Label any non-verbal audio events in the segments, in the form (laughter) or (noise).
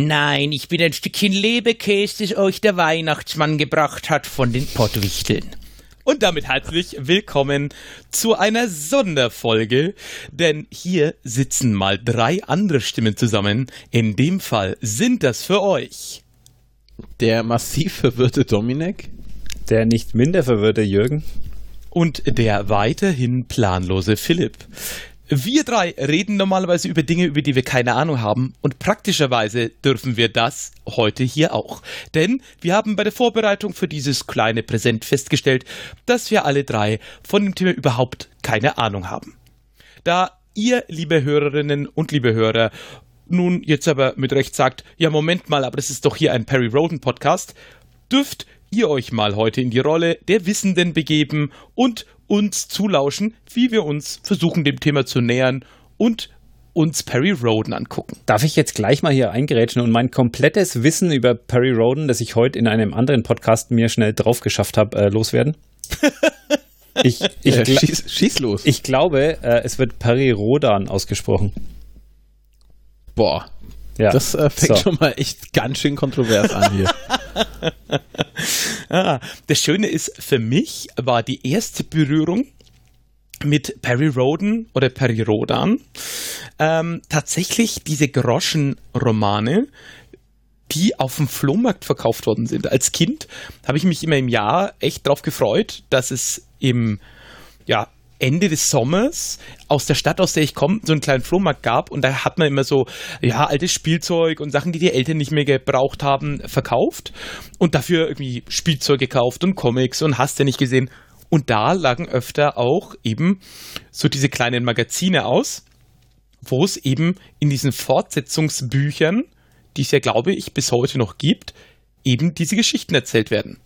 Nein, ich bin ein Stückchen Lebekäse, das euch der Weihnachtsmann gebracht hat von den Pottwichteln. Und damit herzlich willkommen zu einer Sonderfolge, denn hier sitzen mal drei andere Stimmen zusammen. In dem Fall sind das für euch der massiv verwirrte Dominik, der nicht minder verwirrte Jürgen und der weiterhin planlose Philipp. Wir drei reden normalerweise über Dinge, über die wir keine Ahnung haben und praktischerweise dürfen wir das heute hier auch. Denn wir haben bei der Vorbereitung für dieses kleine Präsent festgestellt, dass wir alle drei von dem Thema überhaupt keine Ahnung haben. Da ihr, liebe Hörerinnen und liebe Hörer, nun jetzt aber mit Recht sagt, ja Moment mal, aber das ist doch hier ein Perry Roden Podcast, dürft ihr euch mal heute in die Rolle der Wissenden begeben und uns zulauschen, wie wir uns versuchen, dem Thema zu nähern und uns Perry Roden angucken. Darf ich jetzt gleich mal hier eingerätschen und mein komplettes Wissen über Perry Roden, das ich heute in einem anderen Podcast mir schnell drauf geschafft habe, äh, loswerden? (laughs) ich, ich ja, schieß, schieß, los. Ich glaube, äh, es wird Perry Rodan ausgesprochen. Boah, ja. Das äh, fängt so. schon mal echt ganz schön kontrovers an hier. (laughs) (laughs) ah, das Schöne ist, für mich war die erste Berührung mit Perry Roden oder Perry Rodan ähm, tatsächlich diese Groschenromane, die auf dem Flohmarkt verkauft worden sind. Als Kind habe ich mich immer im Jahr echt drauf gefreut, dass es im ja, Ende des Sommers aus der Stadt, aus der ich komme, so einen kleinen Flohmarkt gab und da hat man immer so, ja, altes Spielzeug und Sachen, die die Eltern nicht mehr gebraucht haben, verkauft und dafür irgendwie Spielzeug gekauft und Comics und hast ja nicht gesehen. Und da lagen öfter auch eben so diese kleinen Magazine aus, wo es eben in diesen Fortsetzungsbüchern, die es ja, glaube ich, bis heute noch gibt, eben diese Geschichten erzählt werden.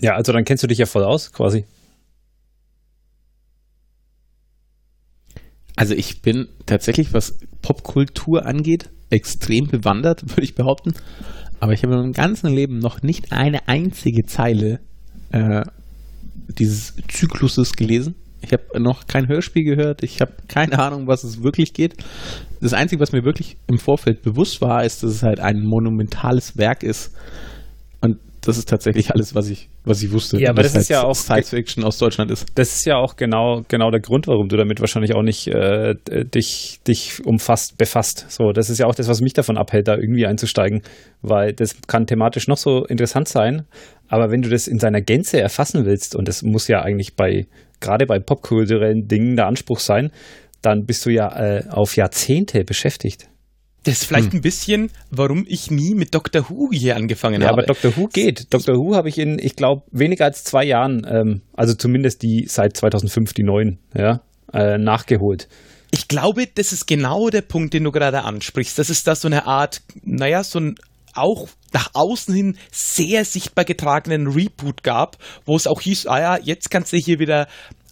Ja, also dann kennst du dich ja voll aus, quasi. Also ich bin tatsächlich, was Popkultur angeht, extrem bewandert, (laughs) würde ich behaupten. Aber ich habe in meinem ganzen Leben noch nicht eine einzige Zeile äh, dieses Zykluses gelesen. Ich habe noch kein Hörspiel gehört. Ich habe keine Ahnung, was es wirklich geht. Das Einzige, was mir wirklich im Vorfeld bewusst war, ist, dass es halt ein monumentales Werk ist, das ist tatsächlich alles, was ich, was ich wusste. Ja, aber das, das ist ja auch Science Fiction aus Deutschland ist. Das ist ja auch genau, genau der Grund, warum du damit wahrscheinlich auch nicht äh, dich, dich umfasst, befasst. So, das ist ja auch das, was mich davon abhält, da irgendwie einzusteigen, weil das kann thematisch noch so interessant sein, aber wenn du das in seiner Gänze erfassen willst, und das muss ja eigentlich bei, gerade bei popkulturellen Dingen der Anspruch sein, dann bist du ja äh, auf Jahrzehnte beschäftigt. Das ist vielleicht hm. ein bisschen, warum ich nie mit Doctor Who hier angefangen ja, habe. Aber Doctor Who geht. Doctor Who habe ich in, ich glaube, weniger als zwei Jahren, ähm, also zumindest die seit 2005, die neuen, ja, äh, nachgeholt. Ich glaube, das ist genau der Punkt, den du gerade ansprichst. Das ist da so eine Art, naja, so ein auch nach außen hin sehr sichtbar getragenen Reboot gab, wo es auch hieß, ah ja, jetzt kannst du hier wieder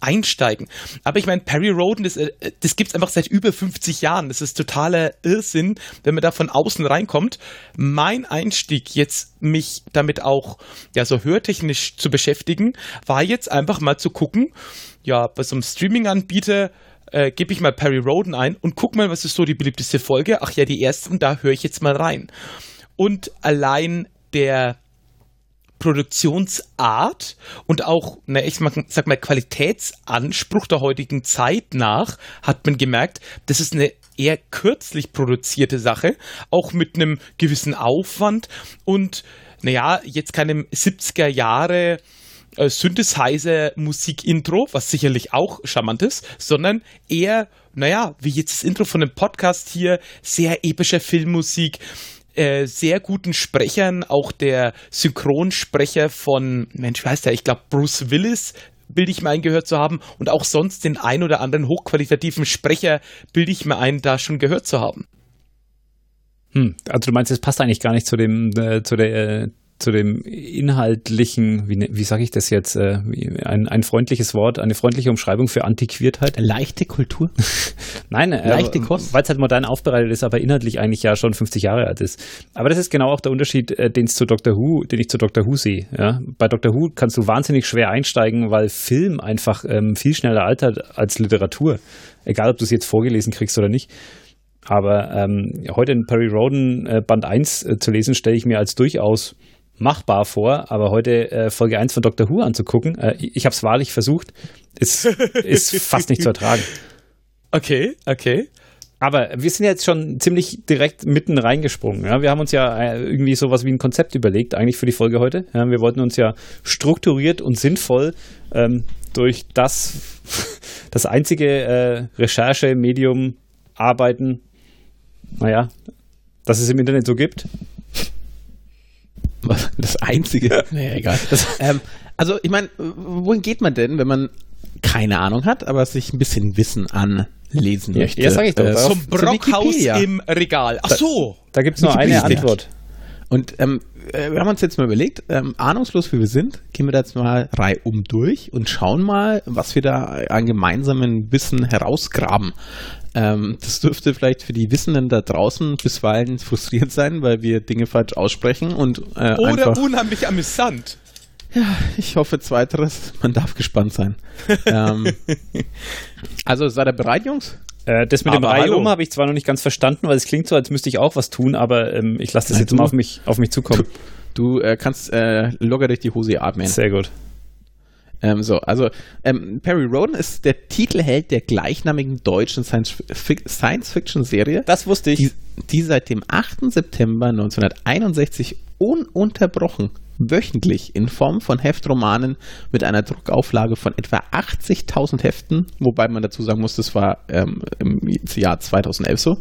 einsteigen. Aber ich meine, Perry Roden, das, äh, das gibt es einfach seit über 50 Jahren. Das ist totaler Irrsinn, wenn man da von außen reinkommt. Mein Einstieg jetzt, mich damit auch ja so hörtechnisch zu beschäftigen, war jetzt einfach mal zu gucken, ja, bei so einem Streaming-Anbieter, äh, gebe ich mal Perry Roden ein und guck mal, was ist so die beliebteste Folge. Ach ja, die ersten, da höre ich jetzt mal rein. Und allein der Produktionsart und auch, na, ich sag mal, Qualitätsanspruch der heutigen Zeit nach, hat man gemerkt, das ist eine eher kürzlich produzierte Sache, auch mit einem gewissen Aufwand und, naja, jetzt keinem 70er Jahre äh, Synthesizer-Musik-Intro, was sicherlich auch charmant ist, sondern eher, naja, wie jetzt das Intro von einem Podcast hier, sehr epischer Filmmusik, äh, sehr guten Sprechern, auch der Synchronsprecher von, Mensch, weiß der, ich glaube Bruce Willis, bilde ich mir ein, gehört zu haben und auch sonst den ein oder anderen hochqualitativen Sprecher bilde ich mir ein, da schon gehört zu haben. Hm, also du meinst, es passt eigentlich gar nicht zu dem, äh, zu der äh, zu dem inhaltlichen, wie, ne, wie sage ich das jetzt, äh, ein, ein freundliches Wort, eine freundliche Umschreibung für Antiquiertheit. Leichte Kultur? (laughs) Nein, äh, leichte Kost. Weil es halt modern aufbereitet ist, aber inhaltlich eigentlich ja schon 50 Jahre alt ist. Aber das ist genau auch der Unterschied, äh, den zu Doctor Who, den ich zu Doctor Who sehe. Ja? Bei Doctor Who kannst du wahnsinnig schwer einsteigen, weil Film einfach ähm, viel schneller altert als Literatur. Egal, ob du es jetzt vorgelesen kriegst oder nicht. Aber ähm, heute in Perry Roden äh, Band 1 äh, zu lesen, stelle ich mir als durchaus machbar vor. Aber heute äh, Folge 1 von Dr. Who anzugucken, äh, ich habe es wahrlich versucht, ist, (laughs) ist fast nicht zu ertragen. Okay, okay. Aber wir sind jetzt schon ziemlich direkt mitten reingesprungen. Ja? Wir haben uns ja äh, irgendwie sowas wie ein Konzept überlegt, eigentlich für die Folge heute. Ja, wir wollten uns ja strukturiert und sinnvoll ähm, durch das, (laughs) das einzige äh, Recherche-Medium arbeiten, naja, das es im Internet so gibt. (laughs) Das einzige. naja, egal. Das, ähm, also, ich meine, wohin geht man denn, wenn man keine Ahnung hat, aber sich ein bisschen Wissen anlesen möchte? Ja, sag ich doch. Äh, zum Brockhaus im Regal. Ach so. Da gibt es nur eine. Antwort. Und ähm, äh, wir haben uns jetzt mal überlegt, ähm, ahnungslos wie wir sind, gehen wir da jetzt mal reihum durch und schauen mal, was wir da an gemeinsamen Wissen herausgraben. Ähm, das dürfte vielleicht für die Wissenden da draußen bisweilen frustrierend sein, weil wir Dinge falsch aussprechen und äh, Oder einfach, unheimlich amüsant. ich hoffe zweiteres, man darf gespannt sein. (laughs) ähm, also seid ihr bereit, Jungs? Äh, das mit dem Aber hallo. Reihum habe ich zwar noch nicht ganz verstanden, weil es klingt so, als müsste ich auch was tun, aber ähm, ich lasse das Nein, jetzt du- mal auf mich, auf mich zukommen. Du äh, kannst äh, locker durch die Hose atmen. Sehr gut. Ähm, so, also ähm, Perry Roden ist der Titelheld der gleichnamigen deutschen Science-Fic- Science-Fiction-Serie, Das wusste ich. die, die seit dem 8. September 1961 ununterbrochen wöchentlich in Form von Heftromanen mit einer Druckauflage von etwa 80.000 Heften, wobei man dazu sagen muss, das war ähm, im Jahr 2011 so,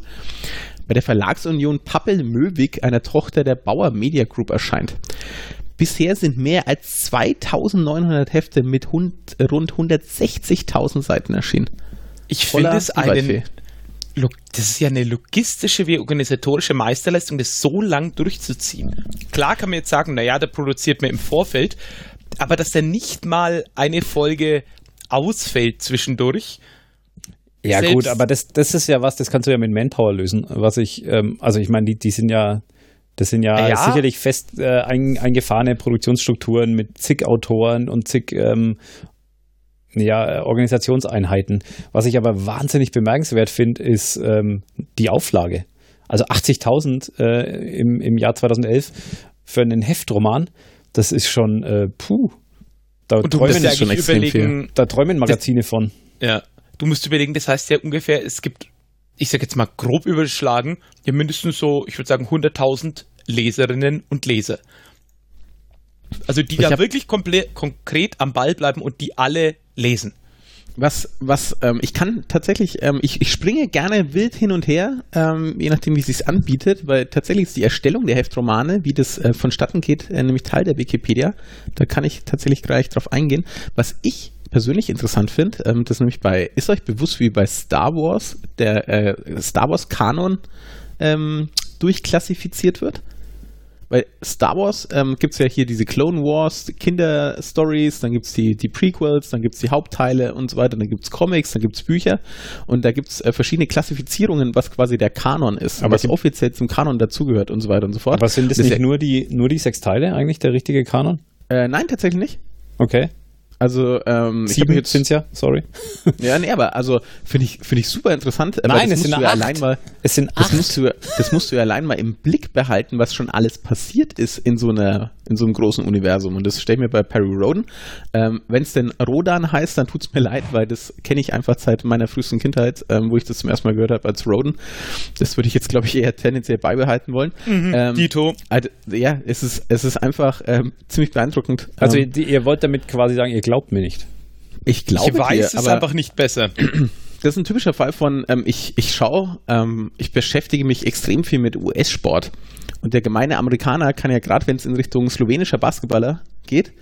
bei der Verlagsunion Pappel-Möwig, einer Tochter der Bauer Media Group, erscheint. Bisher sind mehr als 2900 Hefte mit hund, rund 160.000 Seiten erschienen. Ich finde es einen. Das ist ja eine logistische wie organisatorische Meisterleistung, das so lang durchzuziehen. Klar kann man jetzt sagen, naja, der produziert mir im Vorfeld, aber dass der nicht mal eine Folge ausfällt zwischendurch. Ja, Selbst- gut, aber das, das ist ja was, das kannst du ja mit Manpower lösen. Was ich, ähm, also ich meine, die, die sind ja, das sind ja, Ja. sicherlich fest äh, ein, eingefahrene Produktionsstrukturen mit zig Autoren und zig ähm, ja, Organisationseinheiten. Was ich aber wahnsinnig bemerkenswert finde, ist ähm, die Auflage. Also 80.000 äh, im, im Jahr 2011 für einen Heftroman, das ist schon, äh, puh. Da träumen, ja schon überlegen, da träumen Magazine von. ja, du musst überlegen, das heißt ja ungefähr, es gibt, ich sag jetzt mal grob überschlagen, ja mindestens so, ich würde sagen 100.000 Leserinnen und Leser. Also die Ich da wirklich konkret am Ball bleiben und die alle lesen. Was, was, ähm, ich kann tatsächlich, ähm, ich, ich springe gerne wild hin und her, ähm, je nachdem, wie es sich anbietet, weil tatsächlich ist die Erstellung der Heftromane, wie das äh, vonstatten geht, äh, nämlich Teil der Wikipedia. Da kann ich tatsächlich gleich drauf eingehen. Was ich persönlich interessant finde, ähm, das nämlich bei, ist euch bewusst, wie bei Star Wars der äh, Star Wars Kanon ähm, durchklassifiziert wird? Weil Star Wars ähm, gibt es ja hier diese Clone Wars Kinder-Stories, dann gibt es die, die Prequels, dann gibt es die Hauptteile und so weiter, dann gibt es Comics, dann gibt es Bücher und da gibt es äh, verschiedene Klassifizierungen, was quasi der Kanon ist, Aber was die- offiziell zum Kanon dazugehört und so weiter und so fort. Aber sind das Das nicht ja- nur die, nur die sechs Teile eigentlich, der richtige Kanon? Äh, nein, tatsächlich nicht. Okay. Also, ähm, ich Sieben jetzt sind's ja, sorry. (laughs) Ja, nee, aber also finde ich, finde ich super interessant. Nein, das es sind ja mal, Es sind das acht. musst, du, das musst du ja allein mal im Blick behalten, was schon alles passiert ist in so einer, in so einem großen Universum. Und das stelle ich mir bei Perry Roden. Ähm, Wenn es denn Rodan heißt, dann tut es mir leid, weil das kenne ich einfach seit meiner frühesten Kindheit, ähm, wo ich das zum ersten Mal gehört habe als Roden. Das würde ich jetzt, glaube ich, eher tendenziell beibehalten wollen. ähm, Dito. also, ja, es ist, es ist einfach ähm, ziemlich beeindruckend. Also ähm, die, ihr wollt damit quasi sagen, ihr glaubt mir nicht. ich glaube ich weiß dir, es aber einfach nicht besser. (clears throat) das ist ein typischer Fall von, ähm, ich, ich schaue, ähm, ich beschäftige mich extrem viel mit US-Sport. Und der gemeine Amerikaner kann ja gerade, wenn es in Richtung slowenischer Basketballer geht,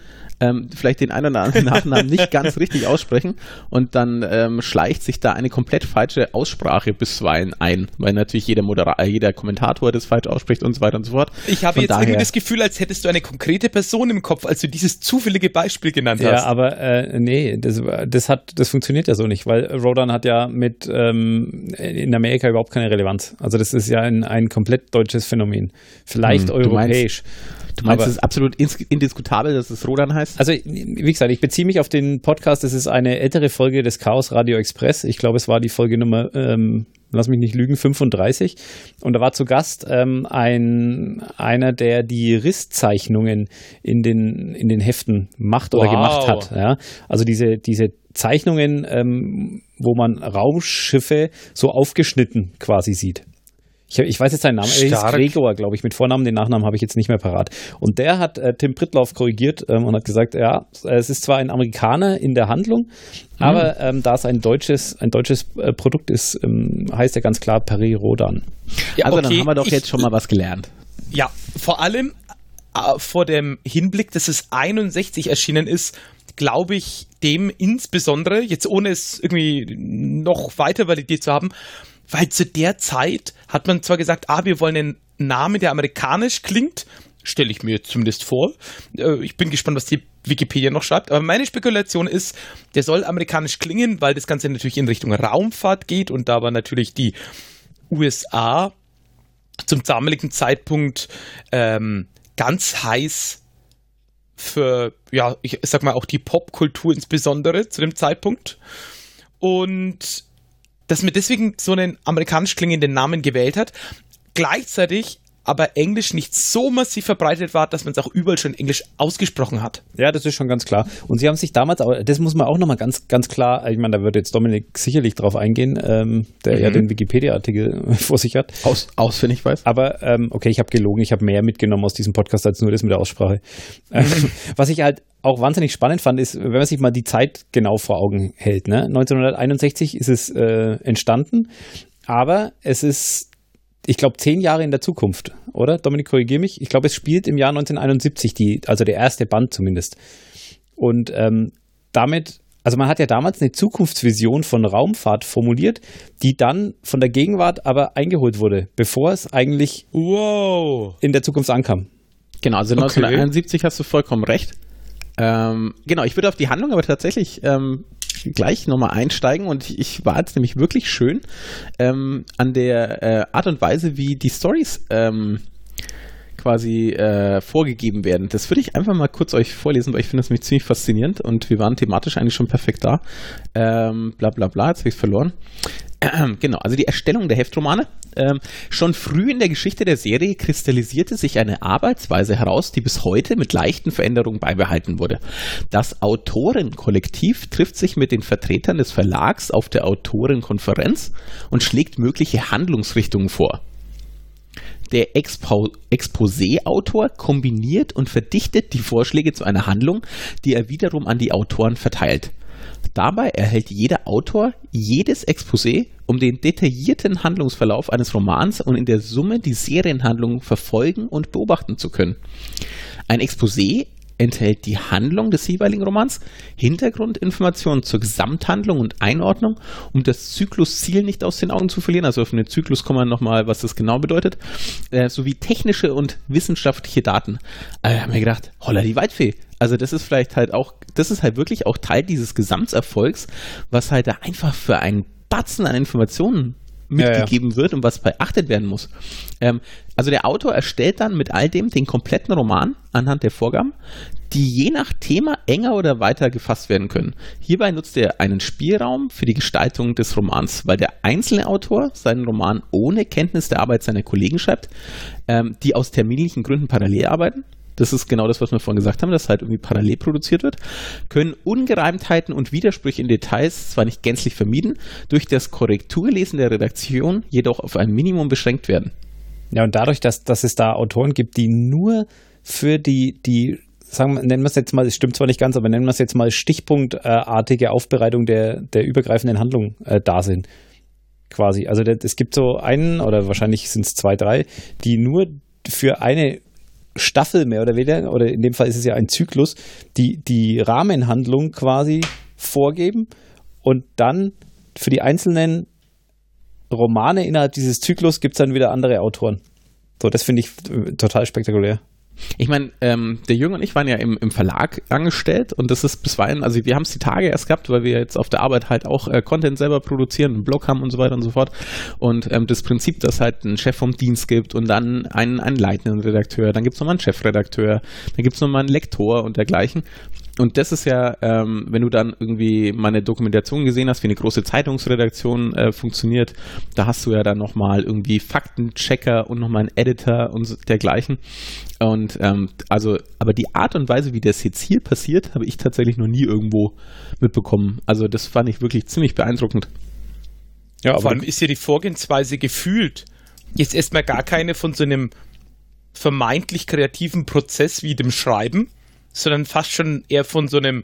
ähm, vielleicht den einen oder anderen Nachnamen nicht ganz richtig aussprechen und dann ähm, schleicht sich da eine komplett falsche Aussprache bisweilen ein, weil natürlich jeder, Modera äh, jeder Kommentator das falsch ausspricht und so weiter und so fort. Ich habe Von jetzt daher- irgendwie das Gefühl, als hättest du eine konkrete Person im Kopf, als du dieses zufällige Beispiel genannt Ja, hast. aber äh, nee, das, das hat, das funktioniert ja so nicht, weil Rodan hat ja mit ähm, in Amerika überhaupt keine Relevanz. Also das ist ja ein, ein komplett deutsches Phänomen. Vielleicht Hm, europäisch. Du meinst, es ist absolut indiskutabel, dass es Rodan heißt? Also, wie gesagt, ich beziehe mich auf den Podcast. Das ist eine ältere Folge des Chaos Radio Express. Ich glaube, es war die Folge Nummer ähm, lass mich nicht lügen, 35. Und da war zu Gast ähm, ein, einer, der die Risszeichnungen in den, in den Heften macht oder Wow. gemacht hat. Ja? Also diese, diese Zeichnungen, ähm, wo man Raumschiffe so aufgeschnitten quasi sieht. Ich, ich weiß jetzt seinen Namen, er hieß Stark. Gregor, glaube ich, mit Vornamen, den Nachnamen habe ich jetzt nicht mehr parat. Und der hat äh, Tim Pritloff korrigiert ähm, und hat gesagt, ja, es ist zwar ein Amerikaner in der Handlung, aber ähm, da es ein deutsches, ein deutsches äh, Produkt ist, ähm, heißt er ganz klar Paris Rodan. Ja, also dann okay, haben wir doch ich- jetzt schon mal was gelernt. Ja, vor allem äh, vor dem Hinblick, dass es 61 erschienen ist, glaube ich dem insbesondere, jetzt ohne es irgendwie noch weiter validiert zu haben, weil zu der Zeit hat man zwar gesagt, ah, wir wollen einen Namen, der amerikanisch klingt, stelle ich mir zumindest vor. Äh, Ich bin gespannt, was die Wikipedia noch schreibt. Aber meine Spekulation ist, der soll amerikanisch klingen, weil das Ganze natürlich in Richtung Raumfahrt geht und da war natürlich die USA zum damaligen Zeitpunkt ähm, ganz heiß für, ja, ich sag mal auch die Popkultur insbesondere zu dem Zeitpunkt. Und dass man deswegen so einen amerikanisch klingenden Namen gewählt hat, gleichzeitig aber Englisch nicht so massiv verbreitet war, dass man es auch überall schon Englisch ausgesprochen hat. Ja, das ist schon ganz klar. Und sie haben sich damals, aber das muss man auch nochmal ganz, ganz klar, ich meine, da wird jetzt Dominik sicherlich drauf eingehen, ähm, der ja Mhm. den Wikipedia-Artikel (laughs) vor sich hat. Aus, auswendig weiß. Aber ähm, okay, ich habe gelogen, ich habe mehr mitgenommen aus diesem Podcast als nur das mit der Aussprache. Ähm, (laughs) was ich halt auch wahnsinnig spannend fand, ist, wenn man sich mal die Zeit genau vor Augen hält. Ne? 1961 ist es äh, entstanden, aber es ist, ich glaube, zehn Jahre in der Zukunft, oder? Dominik, korrigier mich. Ich glaube, es spielt im Jahr 1971, die, also der erste Band zumindest. Und ähm, damit, also man hat ja damals eine Zukunftsvision von Raumfahrt formuliert, die dann von der Gegenwart aber eingeholt wurde, bevor es eigentlich Wow. in der Zukunft ankam. Genau, also Okay. 1971 hast du vollkommen recht. Ähm, genau, ich würde auf die Handlung aber tatsächlich ähm, gleich nochmal einsteigen und ich, ich war jetzt nämlich wirklich schön ähm, an der äh, Art und Weise, wie die Stories ähm, quasi äh, vorgegeben werden. Das würde ich einfach mal kurz euch vorlesen, weil ich finde das nämlich ziemlich faszinierend und wir waren thematisch eigentlich schon perfekt da. Ähm, bla bla bla, jetzt habe ich verloren. (clears throat) Genau, also die Erstellung der Heftromane. Ähm, schon früh in der Geschichte der Serie kristallisierte sich eine Arbeitsweise heraus, die bis heute mit leichten Veränderungen beibehalten wurde. Das Autorenkollektiv trifft sich mit den Vertretern des Verlags auf der Autorenkonferenz und schlägt mögliche Handlungsrichtungen vor. Der Expo Exposé-Autor kombiniert und verdichtet die Vorschläge zu einer Handlung, die er wiederum an die Autoren verteilt. Dabei erhält jeder Autor jedes Exposé, um den detaillierten Handlungsverlauf eines Romans und in der Summe die Serienhandlung verfolgen und beobachten zu können. Ein Exposé enthält die Handlung des jeweiligen Romans, Hintergrundinformationen zur Gesamthandlung und Einordnung, um das Zyklusziel nicht aus den Augen zu verlieren. Also auf den Zyklus kommen wir nochmal, was das genau bedeutet, äh, sowie technische und wissenschaftliche Daten. Äh, haben wir gedacht, holla die Waldfee. Also das ist vielleicht halt auch, das ist halt wirklich auch Teil dieses Gesamterfolgs, was halt da einfach für einen Batzen an Informationen Ja, ja. mitgegeben wird und was beachtet werden muss. Ähm, also der Autor erstellt dann mit all dem den kompletten Roman anhand der Vorgaben, die je nach Thema enger oder weiter gefasst werden können. Hierbei nutzt er einen Spielraum für die Gestaltung des Romans, weil der einzelne Autor seinen Roman ohne Kenntnis der Arbeit seiner Kollegen schreibt, ähm, die aus terminlichen Gründen parallel arbeiten. Das ist genau das, was wir vorhin gesagt haben, dass halt irgendwie parallel produziert wird, können Ungereimtheiten und Widersprüche in Details zwar nicht gänzlich vermieden, durch das Korrekturlesen der Redaktion jedoch auf ein Minimum beschränkt werden. Ja, und dadurch, dass, dass es da Autoren gibt, die nur für die, die, sagen wir, nennen wir es jetzt mal, es stimmt zwar nicht ganz, aber nennen wir es jetzt mal stichpunktartige Aufbereitung der, der übergreifenden Handlung äh, da sind. Quasi. Also es gibt so einen, oder wahrscheinlich sind es zwei, drei, die nur für eine Staffel mehr oder weniger, oder in dem Fall ist es ja ein Zyklus, die, die Rahmenhandlung quasi vorgeben und dann für die einzelnen Romane innerhalb dieses Zyklus gibt es dann wieder andere Autoren. So, das finde ich äh, total spektakulär. Ich meine, ähm, der Jürgen und ich waren ja im, im Verlag angestellt und das ist bisweilen, also wir haben es die Tage erst gehabt, weil wir jetzt auf der Arbeit halt auch äh, Content selber produzieren, einen Blog haben und so weiter und so fort. Und ähm, das Prinzip, dass halt einen Chef vom Dienst gibt und dann einen, einen leitenden Redakteur, dann gibt es nochmal einen Chefredakteur, dann gibt es nochmal einen Lektor und dergleichen. Und das ist ja, ähm, wenn du dann irgendwie meine Dokumentation gesehen hast, wie eine große Zeitungsredaktion äh, funktioniert, da hast du ja dann nochmal irgendwie Faktenchecker und nochmal einen Editor und dergleichen. Und ähm, also, aber die Art und Weise, wie das jetzt hier passiert, habe ich tatsächlich noch nie irgendwo mitbekommen. Also das fand ich wirklich ziemlich beeindruckend. Ja, Vor allem ist ja die Vorgehensweise gefühlt jetzt erstmal gar keine von so einem vermeintlich kreativen Prozess wie dem Schreiben, sondern fast schon eher von so einem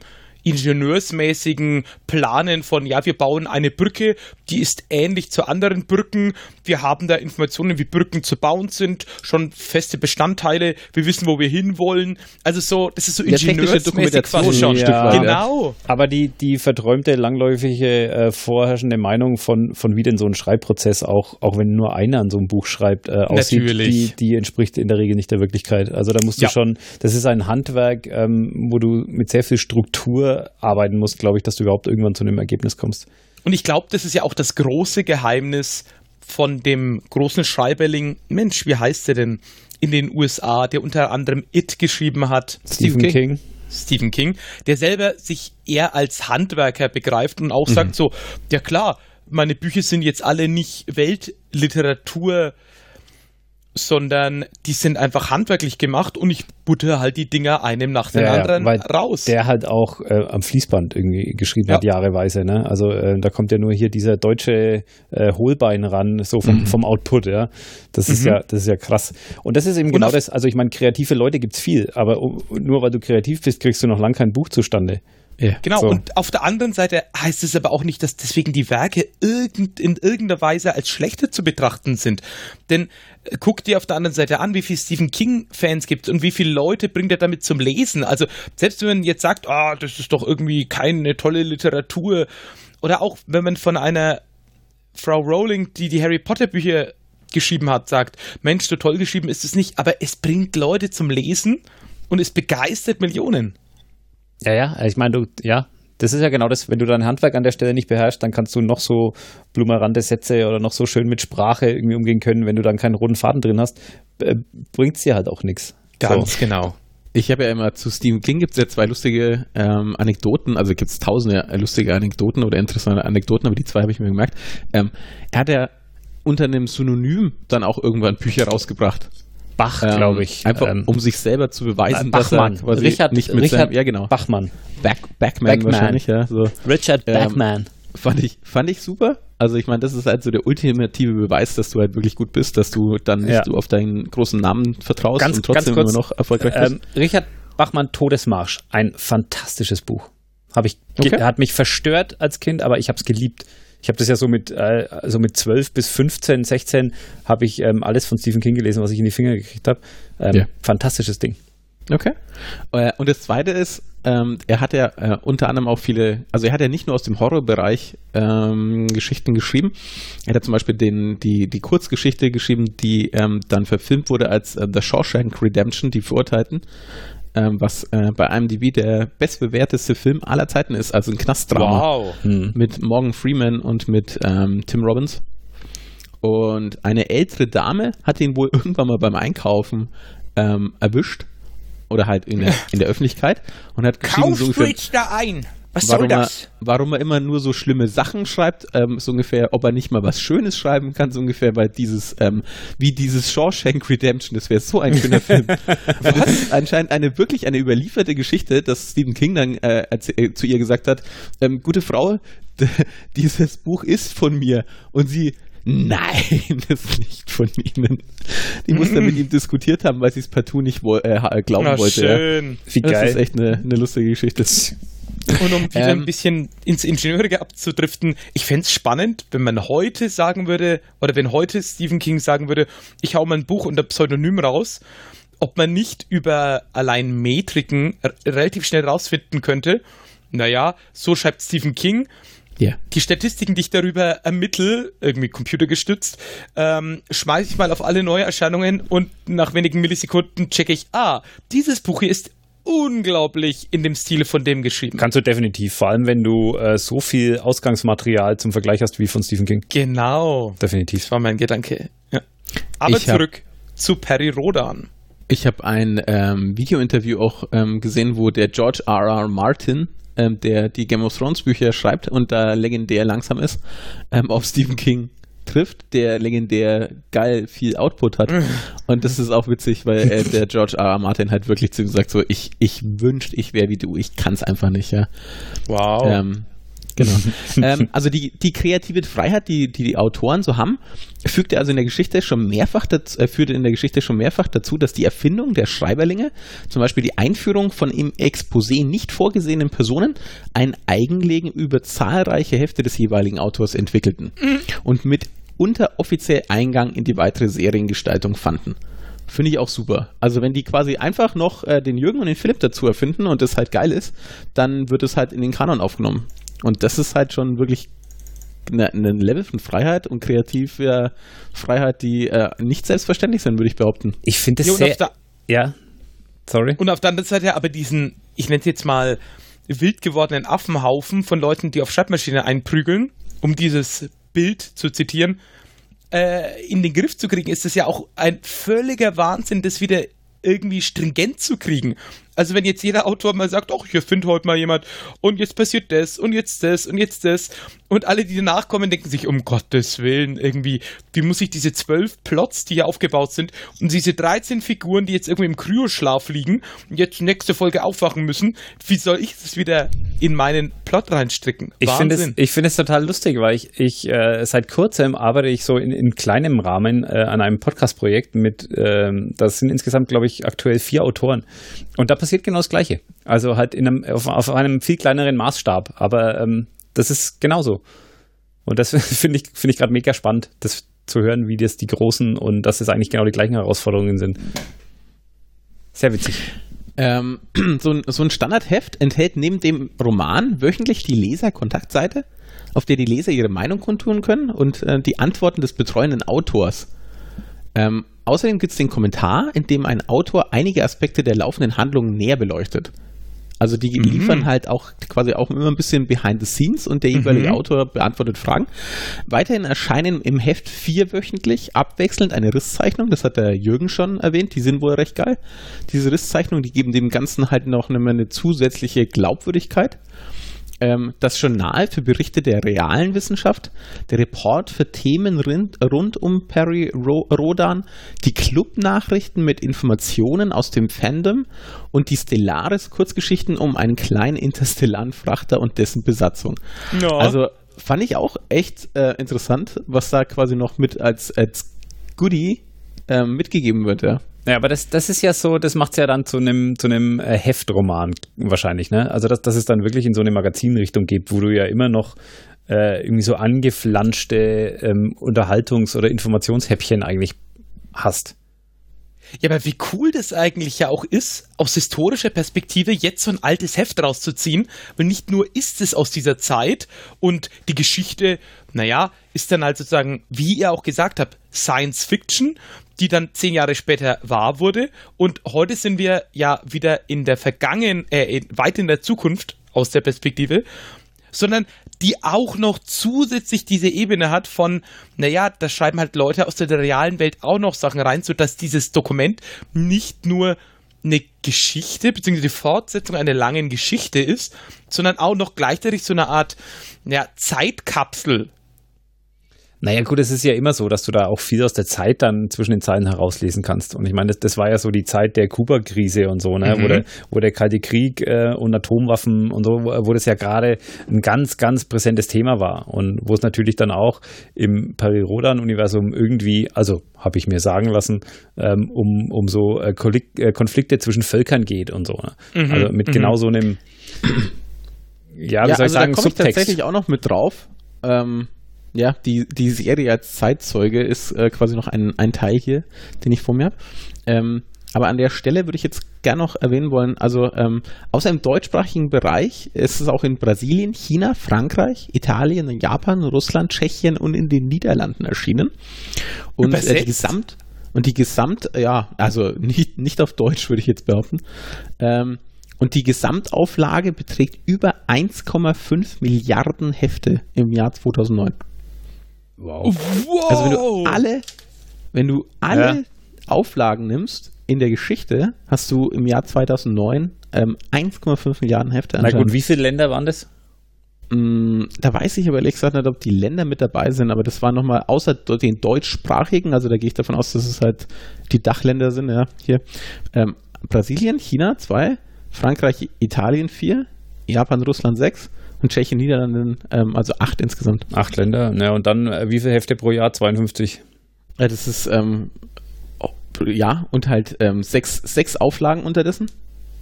ingenieursmäßigen Planen von, ja, wir bauen eine Brücke, die ist ähnlich zu anderen Brücken. Wir haben da Informationen, wie Brücken zu bauen sind, schon feste Bestandteile. Wir wissen, wo wir hinwollen. Also so, das ist so ingenieursmäßig fast schon. Ja. Genau. Aber die, die verträumte, langläufige, äh, vorherrschende Meinung von, von wie denn so ein Schreibprozess auch, auch wenn nur einer an so einem Buch schreibt, äh, aussieht, die, die entspricht in der Regel nicht der Wirklichkeit. Also da musst du ja. schon, das ist ein Handwerk, ähm, wo du mit sehr viel Struktur arbeiten musst, glaube ich, dass du überhaupt irgendwann zu einem Ergebnis kommst. Und ich glaube, das ist ja auch das große Geheimnis von dem großen Schreiberling. Mensch, wie heißt der denn in den USA, der unter anderem It geschrieben hat? Stephen King. King. Stephen King, der selber sich eher als Handwerker begreift und auch mhm. sagt so, ja klar, meine Bücher sind jetzt alle nicht Weltliteratur sondern die sind einfach handwerklich gemacht und ich butter halt die Dinger einem nach dem ja, anderen ja, raus. Der halt auch äh, am Fließband irgendwie geschrieben ja. hat, jahreweise. Ne? Also äh, da kommt ja nur hier dieser deutsche äh, Hohlbein ran, so vom, mhm. vom Output, ja. Das mhm. ist ja, das ist ja krass. Und das ist eben und genau das, also ich meine, kreative Leute gibt es viel, aber nur weil du kreativ bist, kriegst du noch lang kein Buch zustande. Ja, genau, so. und auf der anderen Seite heißt es aber auch nicht, dass deswegen die Werke irgend, in irgendeiner Weise als schlechter zu betrachten sind. Denn äh, guck dir auf der anderen Seite an, wie viele Stephen King-Fans gibt und wie viele Leute bringt er damit zum Lesen. Also selbst wenn man jetzt sagt, ah, oh, das ist doch irgendwie keine tolle Literatur, oder auch wenn man von einer Frau Rowling, die die Harry Potter Bücher geschrieben hat, sagt, Mensch, so toll geschrieben ist es nicht, aber es bringt Leute zum Lesen und es begeistert Millionen. Ja, ja, ich meine, du, ja, das ist ja genau das, wenn du dein Handwerk an der Stelle nicht beherrschst, dann kannst du noch so blumerante Sätze oder noch so schön mit Sprache irgendwie umgehen können, wenn du dann keinen roten Faden drin hast, äh, bringt es dir halt auch nichts. Ganz so. genau. Ich habe ja immer zu Stephen King gibt es ja zwei lustige ähm, Anekdoten, also gibt es tausende lustige Anekdoten oder interessante Anekdoten, aber die zwei habe ich mir gemerkt. Ähm, er hat ja unter einem Synonym dann auch irgendwann Bücher rausgebracht. Bach, ähm, glaube ich. Einfach ähm, um sich selber zu beweisen, Bachmann. dass er Richard, nicht mit Richard seinem, ja genau. Bachmann. Back, Backman, Backman wahrscheinlich, ja. So. Richard ähm, Backman. Fand ich, fand ich super. Also ich meine, das ist halt so der ultimative Beweis, dass du halt wirklich gut bist, dass du dann nicht ja. auf deinen großen Namen vertraust ganz, und trotzdem kurz, immer noch erfolgreich bist. Ähm, Richard Bachmann, Todesmarsch. Ein fantastisches Buch. Hab ich, okay. Hat mich verstört als Kind, aber ich habe es geliebt. Ich habe das ja so mit, äh, also mit 12 bis 15, 16 habe ich ähm, alles von Stephen King gelesen, was ich in die Finger gekriegt habe. Ähm, ja. Fantastisches Ding. Okay. Äh, und das zweite ist, ähm, er hat ja äh, unter anderem auch viele, also er hat ja nicht nur aus dem Horrorbereich ähm, Geschichten geschrieben. Er hat ja zum Beispiel den, die, die Kurzgeschichte geschrieben, die ähm, dann verfilmt wurde als äh, The Shawshank Redemption, die Verurteilten ähm, was äh, bei IMDb der bestbewerteste Film aller Zeiten ist, also ein Knastdrama. Wow. Hm. Mit Morgan Freeman und mit ähm, Tim Robbins. Und eine ältere Dame hat ihn wohl (laughs) irgendwann mal beim Einkaufen ähm, erwischt. Oder halt in der, in der (laughs) Öffentlichkeit und hat geschrieben, so ungefähr, da ein? Was warum soll das? Er, warum er immer nur so schlimme Sachen schreibt, ähm, so ungefähr, ob er nicht mal was Schönes schreiben kann, so ungefähr, weil dieses, ähm, wie dieses Shawshank Redemption, das wäre so ein schöner Film. (laughs) das ist anscheinend eine wirklich eine überlieferte Geschichte, dass Stephen King dann äh, äh, zu ihr gesagt hat, ähm, gute Frau, (laughs) dieses Buch ist von mir. Und sie, Nein, das (laughs) ist nicht von Ihnen. Die muss dann mit ihm diskutiert haben, weil sie es partout nicht äh, glauben Na, wollte. Schön. Ja. Wie geil. Das ist echt eine, eine lustige Geschichte. Und um wieder ähm, ein bisschen ins Ingenieurige abzudriften, ich fände es spannend, wenn man heute sagen würde, oder wenn heute Stephen King sagen würde, ich hau mal ein Buch unter Pseudonym raus, ob man nicht über allein Metriken relativ schnell rausfinden könnte, naja, so schreibt Stephen King. Yeah. Die Statistiken, die ich darüber ermittle, irgendwie computergestützt, ähm, schmeiße ich mal auf alle Neuerscheinungen und nach wenigen Millisekunden checke ich, ah, dieses Buch hier ist unglaublich in dem Stile von dem geschrieben. Kannst du definitiv, vor allem wenn du äh, so viel Ausgangsmaterial zum Vergleich hast wie von Stephen King. Genau. Definitiv. Das war mein Gedanke. Ja. Aber ich zurück zu Perry Rodan. Ich habe ein ähm, Video-Interview auch ähm, gesehen, wo der George R. R. Martin, ähm, der die Game of Thrones Bücher schreibt und da legendär langsam ist, ähm, auf Stephen King trifft, der legendär geil viel Output hat. (laughs) Und das ist auch witzig, weil äh, der George R. R. Martin halt wirklich zu ihm sagt, so, ich, ich wünschte, ich wäre wie du, ich kann es einfach nicht, ja. Wow. Ähm, genau. (laughs) ähm, also die, die kreative Freiheit, die, die die Autoren so haben, fügte also in der Geschichte schon mehrfach dazu, äh, führte in der Geschichte schon mehrfach dazu, dass die Erfindung der Schreiberlinge, zum Beispiel die Einführung von im Exposé nicht vorgesehenen Personen, ein Eigenlegen über zahlreiche Hefte des jeweiligen Autors entwickelten und mit unteroffiziell Eingang in die weitere Seriengestaltung fanden. Finde ich auch super. Also wenn die quasi einfach noch äh, den Jürgen und den Philipp dazu erfinden und das halt geil ist, dann wird es halt in den Kanon aufgenommen. Und das ist halt schon wirklich ein Level von Freiheit und kreativer Freiheit, die äh, nicht selbstverständlich sind, würde ich behaupten. Ich finde Ja, es sehr. Ja, sorry. Und auf der anderen Seite aber diesen, ich nenne es jetzt mal, wild gewordenen Affenhaufen von Leuten, die auf Schreibmaschine einprügeln, um dieses Bild zu zitieren, äh, in den Griff zu kriegen, ist es ja auch ein völliger Wahnsinn, das wieder irgendwie stringent zu kriegen. Also wenn jetzt jeder Autor mal sagt, ach, ich erfinde heute mal jemand und jetzt passiert das und jetzt das und jetzt das und alle, die danach kommen, denken sich, um Gottes Willen, irgendwie, wie muss ich diese zwölf Plots, die hier aufgebaut sind und diese 13 Figuren, die jetzt irgendwie im Kryoschlaf liegen und jetzt nächste Folge aufwachen müssen, wie soll ich das wieder in meinen Plot reinstricken? Ich finde es, ich finde es total lustig, weil ich, ich äh, seit kurzem arbeite ich so in, in kleinem Rahmen äh, an einem Podcast-Projekt mit, ähm, das sind insgesamt, glaube ich, aktuell vier Autoren. Und da passiert genau das Gleiche. Also halt in einem, auf, auf einem viel kleineren Maßstab. Aber ähm, das ist genauso. Und das (laughs) finde ich, finde ich gerade mega spannend, das zu hören, wie das die Großen und dass es eigentlich genau die gleichen Herausforderungen sind. Sehr witzig. Ähm, (clears throat) so, ein, so ein Standardheft enthält neben dem Roman wöchentlich die Leserkontaktseite, auf der die Leser ihre Meinung kundtun können und äh, die Antworten des betreuenden Autors. Ähm, außerdem gibt es den Kommentar, in dem ein Autor einige Aspekte der laufenden Handlung näher beleuchtet. Also die liefern halt auch quasi auch immer ein bisschen behind the scenes und der jeweilige Autor beantwortet Fragen. Weiterhin erscheinen im Heft vierwöchentlich abwechselnd eine Risszeichnung, das hat der Jürgen schon erwähnt, die sind wohl recht geil. Diese Risszeichnungen, die geben dem Ganzen halt noch eine, eine zusätzliche Glaubwürdigkeit. Ähm, das Journal für Berichte der realen Wissenschaft, der Report für Themen rund, rund um Perry Ro Rodan, die Clubnachrichten mit Informationen aus dem Fandom und die Stellaris Kurzgeschichten um einen kleinen interstellaren Frachter und dessen Besatzung. Ja. Also fand ich auch echt äh, interessant, was da quasi noch mit als, als Goodie ähm, mitgegeben wird. Ja. Ja, aber das, das ist ja so, das macht es ja dann zu einem zu einem äh, Heftroman wahrscheinlich, ne? Also dass, dass es dann wirklich in so eine Magazinrichtung geht, wo du ja immer noch äh, irgendwie so angeflanschte ähm, Unterhaltungs- oder Informationshäppchen eigentlich hast. Ja, aber wie cool das eigentlich ja auch ist, aus historischer Perspektive jetzt so ein altes Heft rauszuziehen, weil nicht nur ist es aus dieser Zeit und die Geschichte, naja, ist dann halt sozusagen, wie ihr auch gesagt habt, Science Fiction, die dann zehn Jahre später wahr wurde und heute sind wir ja wieder in der Vergangen, äh, weit in der Zukunft aus der Perspektive sondern die auch noch zusätzlich diese Ebene hat von, naja, da schreiben halt Leute aus der realen Welt auch noch Sachen rein, sodass dieses Dokument nicht nur eine Geschichte, beziehungsweise die Fortsetzung einer langen Geschichte ist, sondern auch noch gleichzeitig so eine Art ja, Zeitkapsel. Naja, gut, es ist ja immer so, dass du da auch viel aus der Zeit dann zwischen den Zeilen herauslesen kannst. Und ich meine, das, das war ja so die Zeit der Kuba-Krise und so, ne? Mhm. wo, der, wo der Kalte Krieg äh, und Atomwaffen und so, wo, wo das ja gerade ein ganz, ganz präsentes Thema war. Und wo es natürlich dann auch im Peri-Rodan-Universum irgendwie, also habe ich mir sagen lassen, ähm, um, um so äh, äh, Konflikte zwischen Völkern geht und so. Ne? Mhm, Also mit mhm. genau so einem, ja, wie Ja, soll ich also sagen, da komme ich tatsächlich auch noch mit drauf. Ähm, ja, die, die Serie als Zeitzeuge ist äh, quasi noch ein, ein Teil hier, den ich vor mir habe. Ähm, aber an der Stelle würde ich jetzt gerne noch erwähnen wollen, also ähm, außer im deutschsprachigen Bereich ist es auch in Brasilien, China, Frankreich, Italien, Japan, Russland, Tschechien und in den Niederlanden erschienen. Und äh, die? Gesamt und die Gesamt, ja, also (laughs) nicht, nicht auf Deutsch würde ich jetzt behaupten. Ähm, und die Gesamtauflage beträgt über 1,5 Milliarden Hefte im Jahr 2009. Wow. Wow! Also wenn du alle, wenn du alle Ja. Auflagen nimmst, in der Geschichte hast du im Jahr 2009 ähm, 1,5 Milliarden Hefte Na gut, wie viele Länder waren das? Mm, Da weiß ich aber ehrlich gesagt nicht, ob die Länder mit dabei sind, aber das war nochmal außer den deutschsprachigen, also da gehe ich davon aus, dass es halt die Dachländer sind, ja, hier. Ähm, Brasilien, China zwei, Frankreich, Italien vier, Japan, Russland sechs und Tschechien, Niederlande, ähm, also acht insgesamt. Acht Länder. Ja, und dann, äh, wie viele Hefte pro Jahr? 52. Ja, das ist, ähm, oh, ja, und halt ähm, sechs, sechs Auflagen unterdessen.